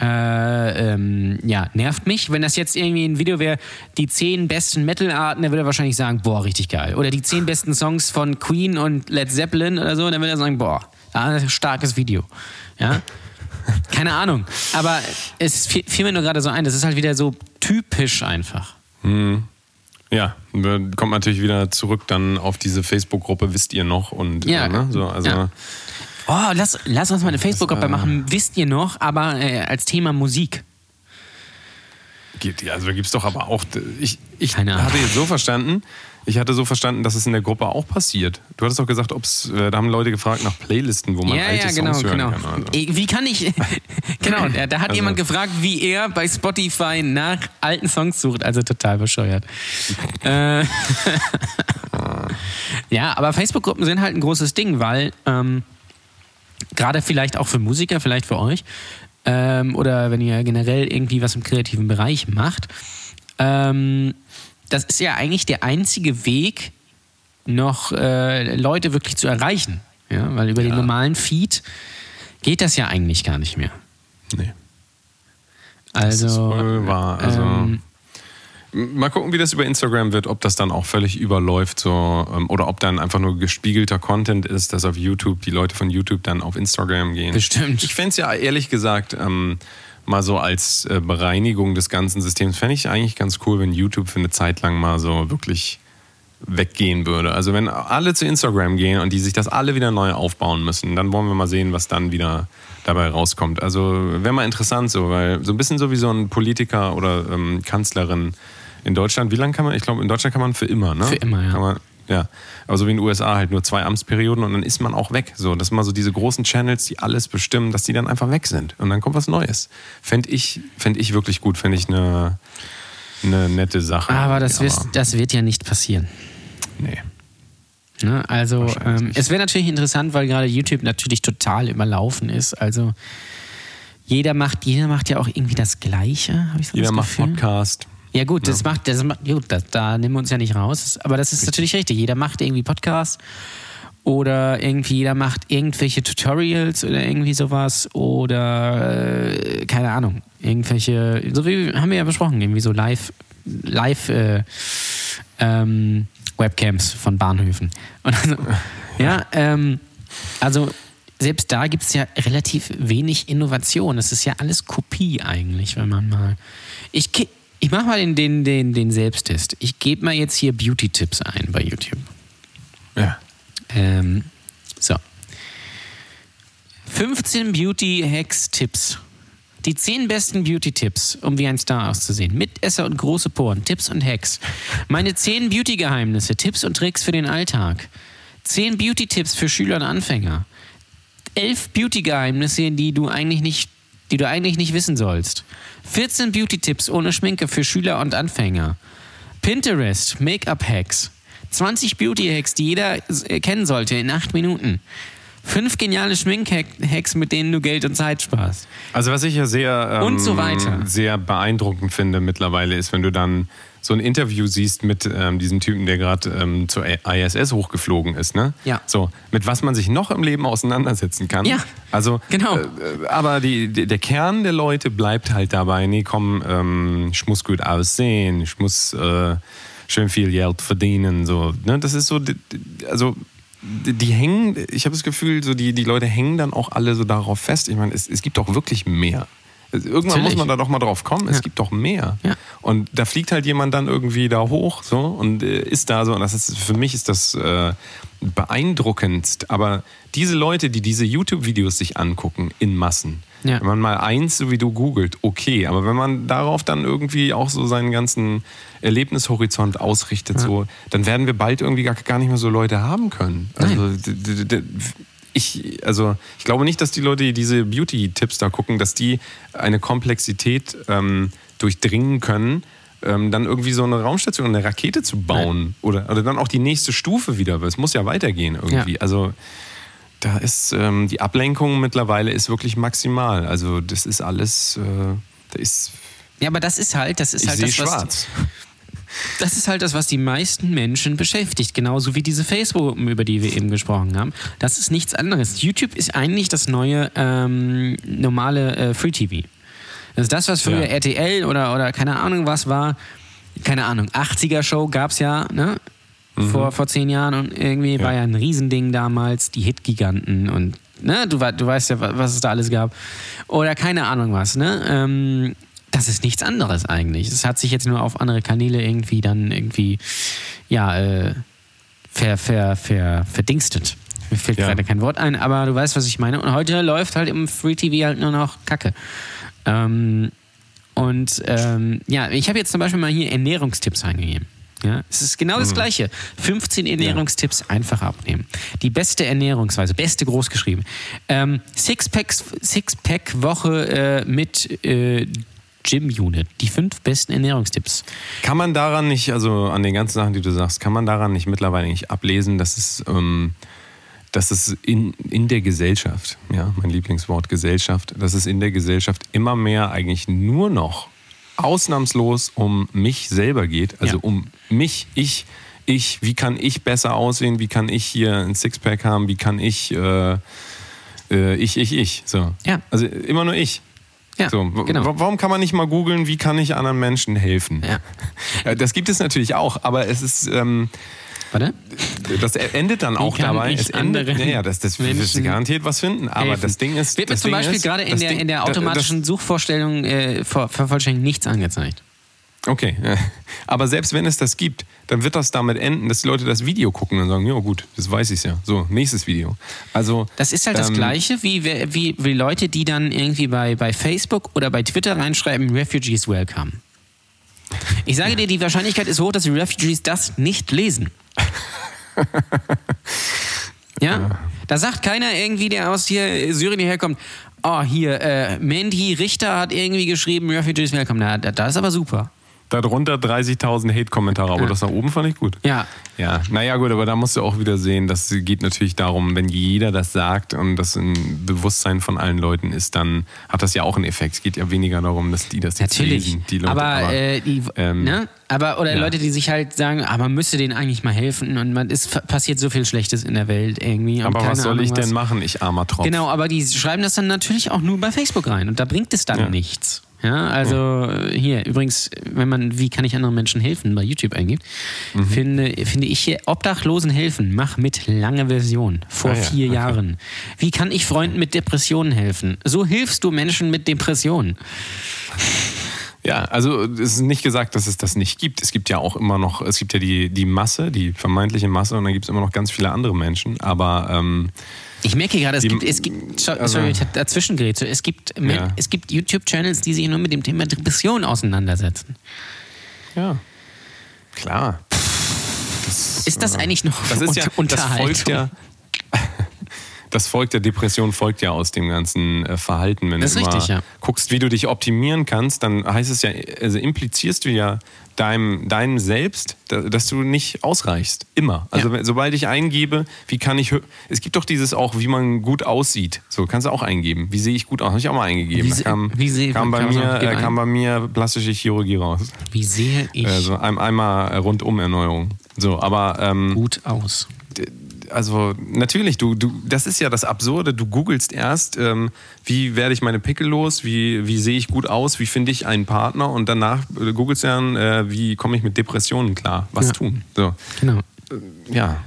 äh, ähm, ja, nervt mich. Wenn das jetzt irgendwie ein Video wäre, die zehn besten Metal-Arten, dann würde er wahrscheinlich sagen, boah, richtig geil. Oder die zehn besten Songs von Queen und Led Zeppelin oder so, dann würde er sagen, boah, ah, das ist ein starkes Video. Ja. Keine Ahnung. Aber es fiel, mir nur gerade so ein, das ist halt wieder so typisch einfach. Ja, kommt natürlich wieder zurück dann auf diese Facebook-Gruppe, wisst ihr noch? Und Ja, äh, ne? so, also ja. Oh, lass, lass uns mal eine Facebook-Gruppe äh, machen, wisst ihr noch, aber äh, als Thema Musik. geht, also gibt's doch aber auch. Ich, ich Keine Ahnung. hatte jetzt so verstanden, ich hatte so verstanden, dass es in der Gruppe auch passiert. Du hattest doch gesagt, ob's, äh, da haben Leute gefragt nach Playlisten, wo man ja, alte ja, genau, Songs hören genau. kann. Also. Wie kann ich. <laughs> genau, da, da hat Also- jemand gefragt, wie er bei Spotify nach alten Songs sucht. Also total bescheuert. äh, <laughs> ja, aber Facebook-Gruppen sind halt ein großes Ding, weil ähm, gerade vielleicht auch für Musiker, vielleicht für euch, ähm, oder wenn ihr generell irgendwie was im kreativen Bereich macht, ähm, das ist ja eigentlich der einzige Weg, noch äh, Leute wirklich zu erreichen. Ja, weil über den Ja. normalen Feed geht das ja eigentlich gar nicht mehr. Nee. Also, ist wohl wahr. Also- ähm, Mal gucken, wie das über Instagram wird, ob das dann auch völlig überläuft so, ähm, oder ob dann einfach nur gespiegelter Content ist, dass auf YouTube die Leute von YouTube dann auf Instagram gehen. Bestimmt. Ich fände es ja ehrlich gesagt ähm, mal so als äh, Bereinigung des ganzen Systems, fände ich eigentlich ganz cool, wenn YouTube für eine Zeit lang mal so wirklich weggehen würde. Also wenn alle zu Instagram gehen und die sich das alle wieder neu aufbauen müssen, dann wollen wir mal sehen, was dann wieder dabei rauskommt. Also wäre mal interessant so, weil so ein bisschen so wie so ein Politiker oder ähm, Kanzlerin in Deutschland, wie lange kann man, ich glaube in Deutschland kann man für immer, ne? Für immer, ja. Man, ja, aber so wie in den USA halt nur zwei Amtsperioden und dann ist man auch weg. So, das sind mal so diese großen Channels, die alles bestimmen, dass die dann einfach weg sind und dann kommt was Neues. Fände ich, fänd ich wirklich gut, fände ich eine, eine nette Sache. Aber das, Ja, wirst, das wird ja nicht passieren. nee. Ne? Also ähm, es wäre natürlich interessant, weil gerade YouTube natürlich total überlaufen ist. Also jeder macht, jeder macht ja auch irgendwie das Gleiche, habe ich so Jeder das macht. Podcast. Ja gut, das macht, das macht, gut, das, da nehmen wir uns ja nicht raus. Aber das ist natürlich richtig. Jeder macht irgendwie Podcast oder irgendwie jeder macht irgendwelche Tutorials oder irgendwie sowas oder äh, keine Ahnung, irgendwelche, so wie haben wir ja besprochen, irgendwie so live, live äh, ähm, Webcams von Bahnhöfen. <laughs> Also, ja, ähm, also selbst da gibt es ja relativ wenig Innovation. Es ist ja alles Kopie eigentlich, wenn man mal. Ich, ich mache mal den, den, den, den Selbsttest. Ich gebe mal jetzt hier Beauty-Tipps ein bei YouTube. Ja. Ähm, so. 15 Beauty-Hacks-Tipps. Die 10 besten Beauty-Tipps, um wie ein Star auszusehen. Mitesser und große Poren. Tipps und Hacks. Meine 10 Beauty-Geheimnisse. Tipps und Tricks für den Alltag. 10 Beauty-Tipps für Schüler und Anfänger. 11 Beauty-Geheimnisse, die du eigentlich nicht die du eigentlich nicht wissen sollst. 14 Beauty-Tipps ohne Schminke für Schüler und Anfänger. Pinterest, Make-up-Hacks. 20 Beauty-Hacks, die jeder äh, kennen sollte in 8 Minuten. Fünf geniale Schmink-Hacks, mit denen du Geld und Zeit sparst. Also was ich ja sehr, ähm, Und so weiter. sehr beeindruckend finde mittlerweile ist, wenn du dann so ein Interview siehst mit ähm, diesem Typen, der gerade ähm, zur ISS hochgeflogen ist, ne? Ja. So, mit was man sich noch im Leben auseinandersetzen kann. Ja, Also, genau. Äh, aber die, die, der Kern der Leute bleibt halt dabei, nee, komm, ähm, ich muss gut aussehen, ich muss äh, schön viel Geld verdienen, so, ne? Das ist so, also die, die hängen, ich habe das Gefühl, so die, die Leute hängen dann auch alle so darauf fest. Ich meine, es, es gibt doch wirklich mehr. Irgendwann Natürlich. muss man da doch mal drauf kommen. Es Ja. gibt doch mehr. Ja. Und da fliegt halt jemand dann irgendwie da hoch so und äh, ist da so. Und das ist für mich ist das äh, beeindruckendst. Aber diese Leute, die diese YouTube-Videos sich angucken in Massen, Ja. wenn man mal eins so wie du googelt, okay. Aber wenn man darauf dann irgendwie auch so seinen ganzen Erlebnishorizont ausrichtet, so, dann werden wir bald irgendwie gar, gar nicht mehr so Leute haben können. Also d- ich, also ich glaube nicht, dass die Leute, die diese Beauty-Tipps da gucken, dass die eine Komplexität ähm, durchdringen können, ähm, dann irgendwie so eine Raumstation, eine Rakete zu bauen oder, oder dann auch die nächste Stufe wieder. weil Es muss ja weitergehen irgendwie. Ja. Also da ist ähm, die Ablenkung mittlerweile ist wirklich maximal. Also das ist alles, äh, da ist, Ja, aber das ist halt, das ist ich halt das, was, schwarz. Das ist halt das, was die meisten Menschen beschäftigt. Genauso wie diese Facebook-Gruppen, über die wir eben gesprochen haben. Das ist nichts anderes. YouTube ist eigentlich das neue ähm, normale äh, Free-TV. Das ist das, was früher Ja. RTL oder, oder keine Ahnung was war. Keine Ahnung, 80er-Show gab es ja, ne? Vor, vor zehn Jahren und irgendwie war ja ein Riesending damals, die Hit-Giganten und ne, du, du weißt ja, wa- was es da alles gab. Oder keine Ahnung was, ne? Ähm, das ist nichts anderes eigentlich. Es hat sich jetzt nur auf andere Kanäle irgendwie dann irgendwie, ja, äh, ver, ver, ver, verdingstet. Mir fällt Ja. gerade kein Wort ein, aber du weißt, was ich meine. Und heute läuft halt im Free TV halt nur noch Kacke. Ähm, und ähm, ja, ich habe jetzt zum Beispiel mal hier Ernährungstipps eingegeben. Ja, es ist genau das Gleiche. 15 Ernährungstipps einfach abnehmen. Die beste Ernährungsweise, beste großgeschrieben. Ähm, Sixpacks, Sixpack-Woche äh, mit äh, Gym Unit. Die fünf besten Ernährungstipps. Kann man daran nicht, also an den ganzen Sachen, die du sagst, kann man daran nicht mittlerweile nicht ablesen, dass es, ähm, dass es in, in der Gesellschaft, ja, mein Lieblingswort Gesellschaft, dass es in der Gesellschaft immer mehr eigentlich nur noch ausnahmslos um mich selber geht, also Ja. um mich, ich, ich, wie kann ich besser aussehen, wie kann ich hier ein Sixpack haben, wie kann ich, äh, äh, ich, ich, ich, so. Ja. Also immer nur ich. Ja, So, genau. Warum kann man nicht mal googeln, wie kann ich anderen Menschen helfen? Ja. Das gibt es natürlich auch, aber es ist, ähm, Warte. das endet dann auch kann dabei. es endet, anderen ja, ja, das, das wirst du garantiert was finden. Aber helfen? das Ding ist, Wird mir das zum Ding Beispiel ist, gerade in das der, Ding- in der automatischen Suchvorstellung äh, ver vervollständigt nichts angezeigt. Das, okay, aber selbst wenn es das gibt, dann wird das damit enden, dass die Leute das Video gucken und sagen, ja gut, das weiß ich ja. So, nächstes Video. Also Das ist halt das ähm, Gleiche wie, wie, wie Leute, die dann irgendwie bei, bei Facebook oder bei Twitter reinschreiben, Refugees welcome. Ich sage dir, die Wahrscheinlichkeit ist hoch, dass die Refugees das nicht lesen. <laughs> Ja? Da sagt keiner irgendwie, der aus hier Syrien herkommt, oh, hier, äh, Mandy Richter hat irgendwie geschrieben, Refugees welcome. Na, da- das ist aber super. Darunter 30.000 Hate-Kommentare, aber Ja. das nach oben fand ich gut. Ja, Ja, naja gut, aber da musst du auch wieder sehen, das geht natürlich darum, wenn jeder das sagt und das im Bewusstsein von allen Leuten ist, dann hat das ja auch einen Effekt. Es geht ja weniger darum, dass die das jetzt Natürlich. lesen. Die Leute, aber, äh, die, ähm, ne? aber oder ja. Leute, die sich halt sagen, ah, man müsste denen eigentlich mal helfen und man ist passiert so viel Schlechtes in der Welt irgendwie. aber was soll Ahnung ich was. denn machen, ich armer Tropf? Genau, aber die schreiben das dann natürlich auch nur bei Facebook rein und da bringt es dann Ja. nichts. Ja, also äh, hier, übrigens, wenn man Wie kann ich anderen Menschen helfen bei YouTube eingibt, Mhm. finde, finde ich hier Obdachlosen helfen, mach mit lange Version vor Ah ja, vier okay. Jahren. Wie kann ich Freunden mit Depressionen helfen? So hilfst du Menschen mit Depressionen. Ja, also es ist nicht gesagt, dass es das nicht gibt. Es gibt ja auch immer noch, es gibt ja die, die Masse, die vermeintliche Masse und dann gibt es immer noch ganz viele andere Menschen. Aber ähm, Ich merke gerade, es Die- gibt, es gibt, so- also- sorry, ich hab dazwischen geredet. Es gibt, Ja. es gibt YouTube-Channels, die sich nur mit dem Thema Depression auseinandersetzen. ja, klar. Das, Ist das äh, eigentlich noch das ist ja, Unter- das folgt ja, das folgt der Depression folgt ja aus dem ganzen äh, Verhalten. Wenn Das du richtig, ja. guckst, wie du dich optimieren kannst, dann heißt es ja, also implizierst du ja deinem, deinem Selbst, da- dass du nicht ausreichst. Immer. Also Ja. sobald ich eingebe, wie kann ich, es gibt doch dieses auch, wie man gut aussieht. So, kannst du auch eingeben. Wie sehe ich gut aus? Habe ich auch mal eingegeben. Wie kam, wie sehe- kam, bei man mir, äh, kam bei mir plastische Chirurgie raus. Wie sehe ich Also ein, einmal Rundumerneuerung. So, aber ähm, gut aus? Also natürlich, du, du, das ist ja das Absurde. Du googelst erst, ähm, wie werde ich meine Pickel los, wie, wie sehe ich gut aus, wie finde ich einen Partner und danach äh, googelst du dann, äh, wie komme ich mit Depressionen klar, was Ja. tun. So, Genau. ja.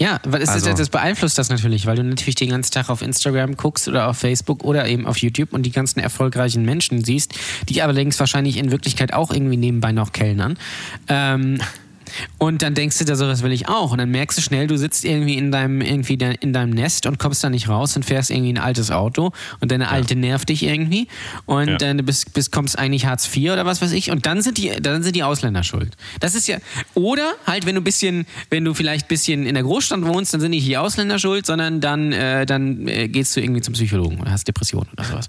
Ja, weil es Also- ist, das beeinflusst das natürlich, weil du natürlich den ganzen Tag auf Instagram guckst oder auf Facebook oder eben auf YouTube und die ganzen erfolgreichen Menschen siehst, die allerdings wahrscheinlich in Wirklichkeit auch irgendwie nebenbei noch kellnern. Ähm, und dann denkst du dir so, das will ich auch. Und dann merkst du schnell, du sitzt irgendwie in deinem, irgendwie in deinem Nest und kommst da nicht raus und fährst irgendwie ein altes Auto und deine alte nervt dich irgendwie und Ja. dann bist, bist, kommst eigentlich Hartz IV oder was weiß ich und dann sind die, dann sind die Ausländer schuld. Das ist ja, oder halt, wenn du bisschen, wenn du vielleicht ein bisschen in der Großstadt wohnst, dann sind nicht die Ausländer schuld, sondern dann, äh, dann äh, gehst du irgendwie zum Psychologen oder hast Depressionen oder sowas.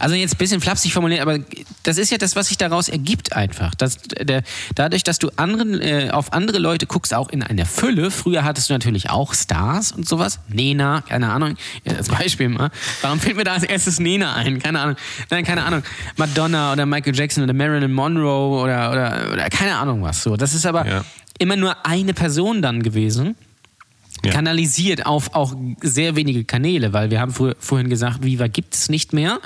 Also jetzt ein bisschen flapsig formuliert, aber das ist ja das, was sich daraus ergibt einfach. Das, der, dadurch, dass du anderen, äh, auf andere Leute guckst, auch in einer Fülle. Früher hattest du natürlich auch Stars und sowas. Nena, keine Ahnung, als Beispiel mal. Warum fällt mir da als erstes Nena ein? Keine Ahnung. Nein, keine Ahnung. Madonna oder Michael Jackson oder Marilyn Monroe oder, oder, oder keine Ahnung was. So, das ist aber Ja. immer nur eine Person dann gewesen Ja. kanalisiert auf auch sehr wenige Kanäle, weil wir haben früher, vorhin gesagt, Viva gibt es nicht mehr.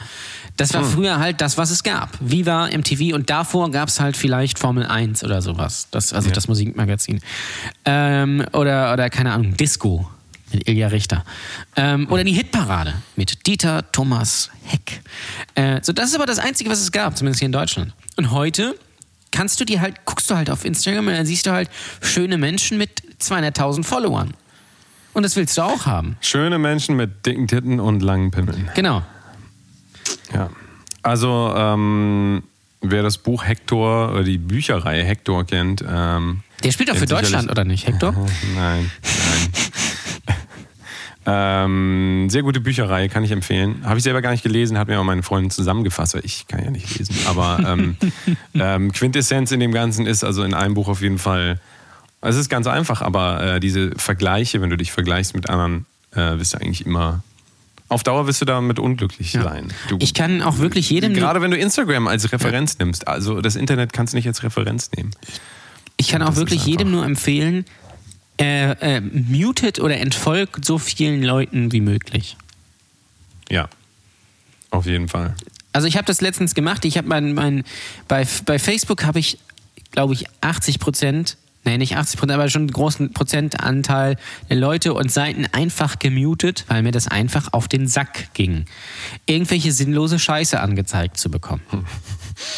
Das Hm. war früher halt das, was es gab. Viva, MTV und davor gab es halt vielleicht Formel 1 oder sowas. Das, also Ja. das Musikmagazin. Ähm, oder, oder keine Ahnung, Disco mit Ilja Richter. Ähm, oder die Hitparade mit Dieter Thomas Heck. Äh, so, das ist aber das Einzige, was es gab, zumindest hier in Deutschland. Und heute kannst du dir halt, guckst du halt auf Instagram und dann siehst du halt schöne Menschen mit 200.000 Followern. Und das willst du auch haben. Schöne Menschen mit dicken Titten und langen Pimmeln. Genau. Ja. Also, ähm, wer das Buch Hector oder die Bücherreihe Hector kennt, ähm, Der spielt auch für Deutschland, oder nicht, Hector? <laughs> Nein, nein. <laughs> ähm, sehr gute Bücherreihe, kann ich empfehlen. Habe ich selber gar nicht gelesen, hat mir auch meine Freundin zusammengefasst, weil ich kann ja nicht lesen. Aber ähm, <laughs> ähm, Quintessenz in dem Ganzen ist also in einem Buch auf jeden Fall, es ist ganz einfach, aber äh, diese Vergleiche, wenn du dich vergleichst mit anderen, äh, wirst du eigentlich immer, auf Dauer wirst du damit unglücklich sein. Du, Ich kann auch wirklich jedem, Gerade wenn du Instagram als Referenz nimmst, also das Internet kannst du nicht als Referenz nehmen. ich kann auch wirklich jedem nur empfehlen, äh, äh, mutet oder entfolgt so vielen Leuten wie möglich. Ja, auf jeden Fall. Also ich habe das letztens gemacht. Ich habe mein, mein bei, bei Facebook habe ich, glaube ich, 80 Prozent, nee, nicht 80 Prozent, aber schon einen großen Prozentanteil der Leute und Seiten einfach gemutet, weil mir das einfach auf den Sack ging, irgendwelche sinnlose Scheiße angezeigt zu bekommen.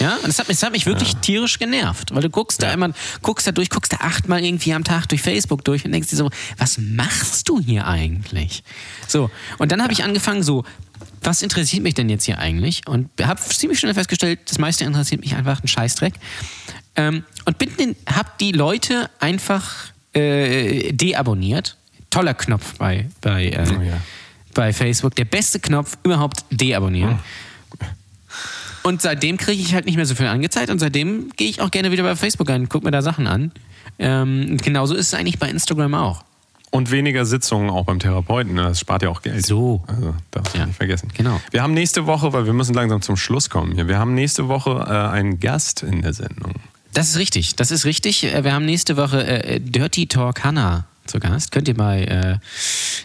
Ja, und das hat, mich- das hat mich wirklich tierisch genervt, weil du guckst da Ja. immer, guckst da durch, guckst da achtmal irgendwie am Tag durch Facebook durch und denkst dir so, was machst du hier eigentlich? So, und dann habe ich angefangen so, was interessiert mich denn jetzt hier eigentlich? Und habe ziemlich schnell festgestellt, das meiste interessiert mich einfach ein Scheißdreck. Ähm, und bin hab die Leute einfach äh, deabonniert. Toller Knopf bei, bei, äh, Oh ja. bei Facebook. Der beste Knopf überhaupt deabonnieren. Und seitdem kriege ich halt nicht mehr so viel angezeigt und seitdem gehe ich auch gerne wieder bei Facebook ein, gucke mir da Sachen an. Ähm, genauso ist es eigentlich bei Instagram auch. Und weniger Sitzungen auch beim Therapeuten. ne? Das spart ja auch Geld. So. Also, darfst du Ja. nicht vergessen. Genau. Wir haben nächste Woche, weil wir müssen langsam zum Schluss kommen hier. Wir haben nächste Woche äh, einen Gast in der Sendung. Das ist richtig, das ist richtig. Äh, Wir haben nächste Woche äh, Dirty Talk Hannah zu Gast. Könnt ihr bei äh,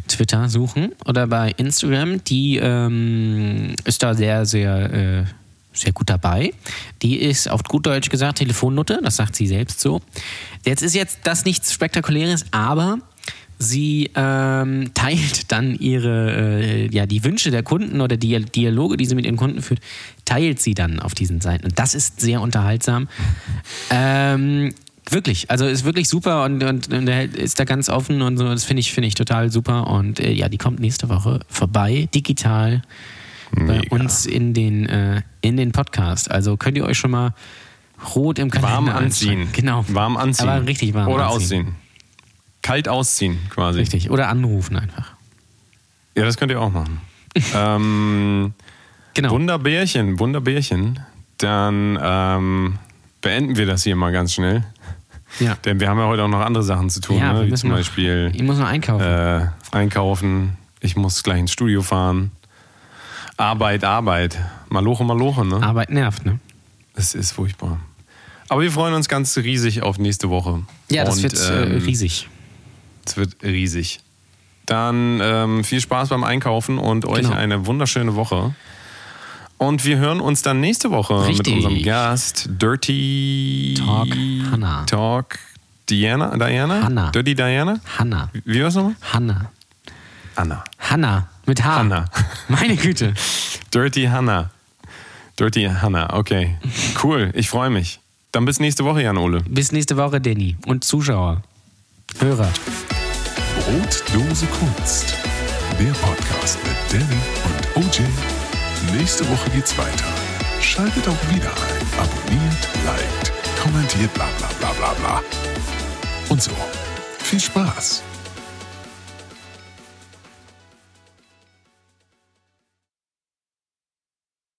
Twitter suchen oder bei Instagram. Die ähm, ist da sehr, sehr, äh, sehr gut dabei. Die ist auf gut Deutsch gesagt Telefonnutte, das sagt sie selbst so. Jetzt ist jetzt das nichts Spektakuläres, aber sie ähm, teilt dann ihre, äh, ja, die Wünsche der Kunden oder die Dialoge, die sie mit ihren Kunden führt, teilt sie dann auf diesen Seiten. Und das ist sehr unterhaltsam. Ähm, wirklich, also ist wirklich super und, und, und ist da ganz offen und so. Das finde ich, finde ich total super. Und äh, ja, die kommt nächste Woche vorbei, digital bei Mega. uns in den, äh, in den Podcast. Also könnt ihr euch schon mal rot im Kalender Warm anziehen. Genau. Warm anziehen. Aber richtig warm Oder anziehen. ausziehen. Kalt ausziehen, quasi. Richtig. Oder anrufen einfach. Ja, das könnt ihr auch machen. <laughs> ähm, Genau. Wunderbärchen, Wunderbärchen. Dann ähm, beenden wir das hier mal ganz schnell. Ja. <laughs> Denn wir haben ja heute auch noch andere Sachen zu tun, Ja, ne? wie zum noch- Beispiel Ich muss noch einkaufen. äh, einkaufen. Ich muss gleich ins Studio fahren. Arbeit, Arbeit. Maloche, Maloche, ne? Arbeit nervt, ne? Es ist furchtbar. Aber wir freuen uns ganz riesig auf nächste Woche. Ja, das Und, wird äh, ähm, riesig. Es wird riesig. Dann ähm, viel Spaß beim Einkaufen und euch Genau. eine wunderschöne Woche. Und wir hören uns dann nächste Woche Richtig. mit unserem Gast Dirty Talk Hannah. Talk Diana. Diana? Hannah. Dirty Diana? Hanna. Wie war's nochmal? Hanna. Anna. Hanna. Mit H. Hanna. <laughs> Meine Güte. Dirty Hannah. Dirty Hannah, okay. Cool, ich freue mich. Dann bis nächste Woche, Jan-Ole. Bis nächste Woche, Danny. Und Zuschauer. Hörer. Brotdose Kunst. Der Podcast mit Danny und OJ. Nächste Woche geht's weiter. Schaltet auch wieder ein. Abonniert, liked, kommentiert, bla bla bla bla bla. Und so. Viel Spaß.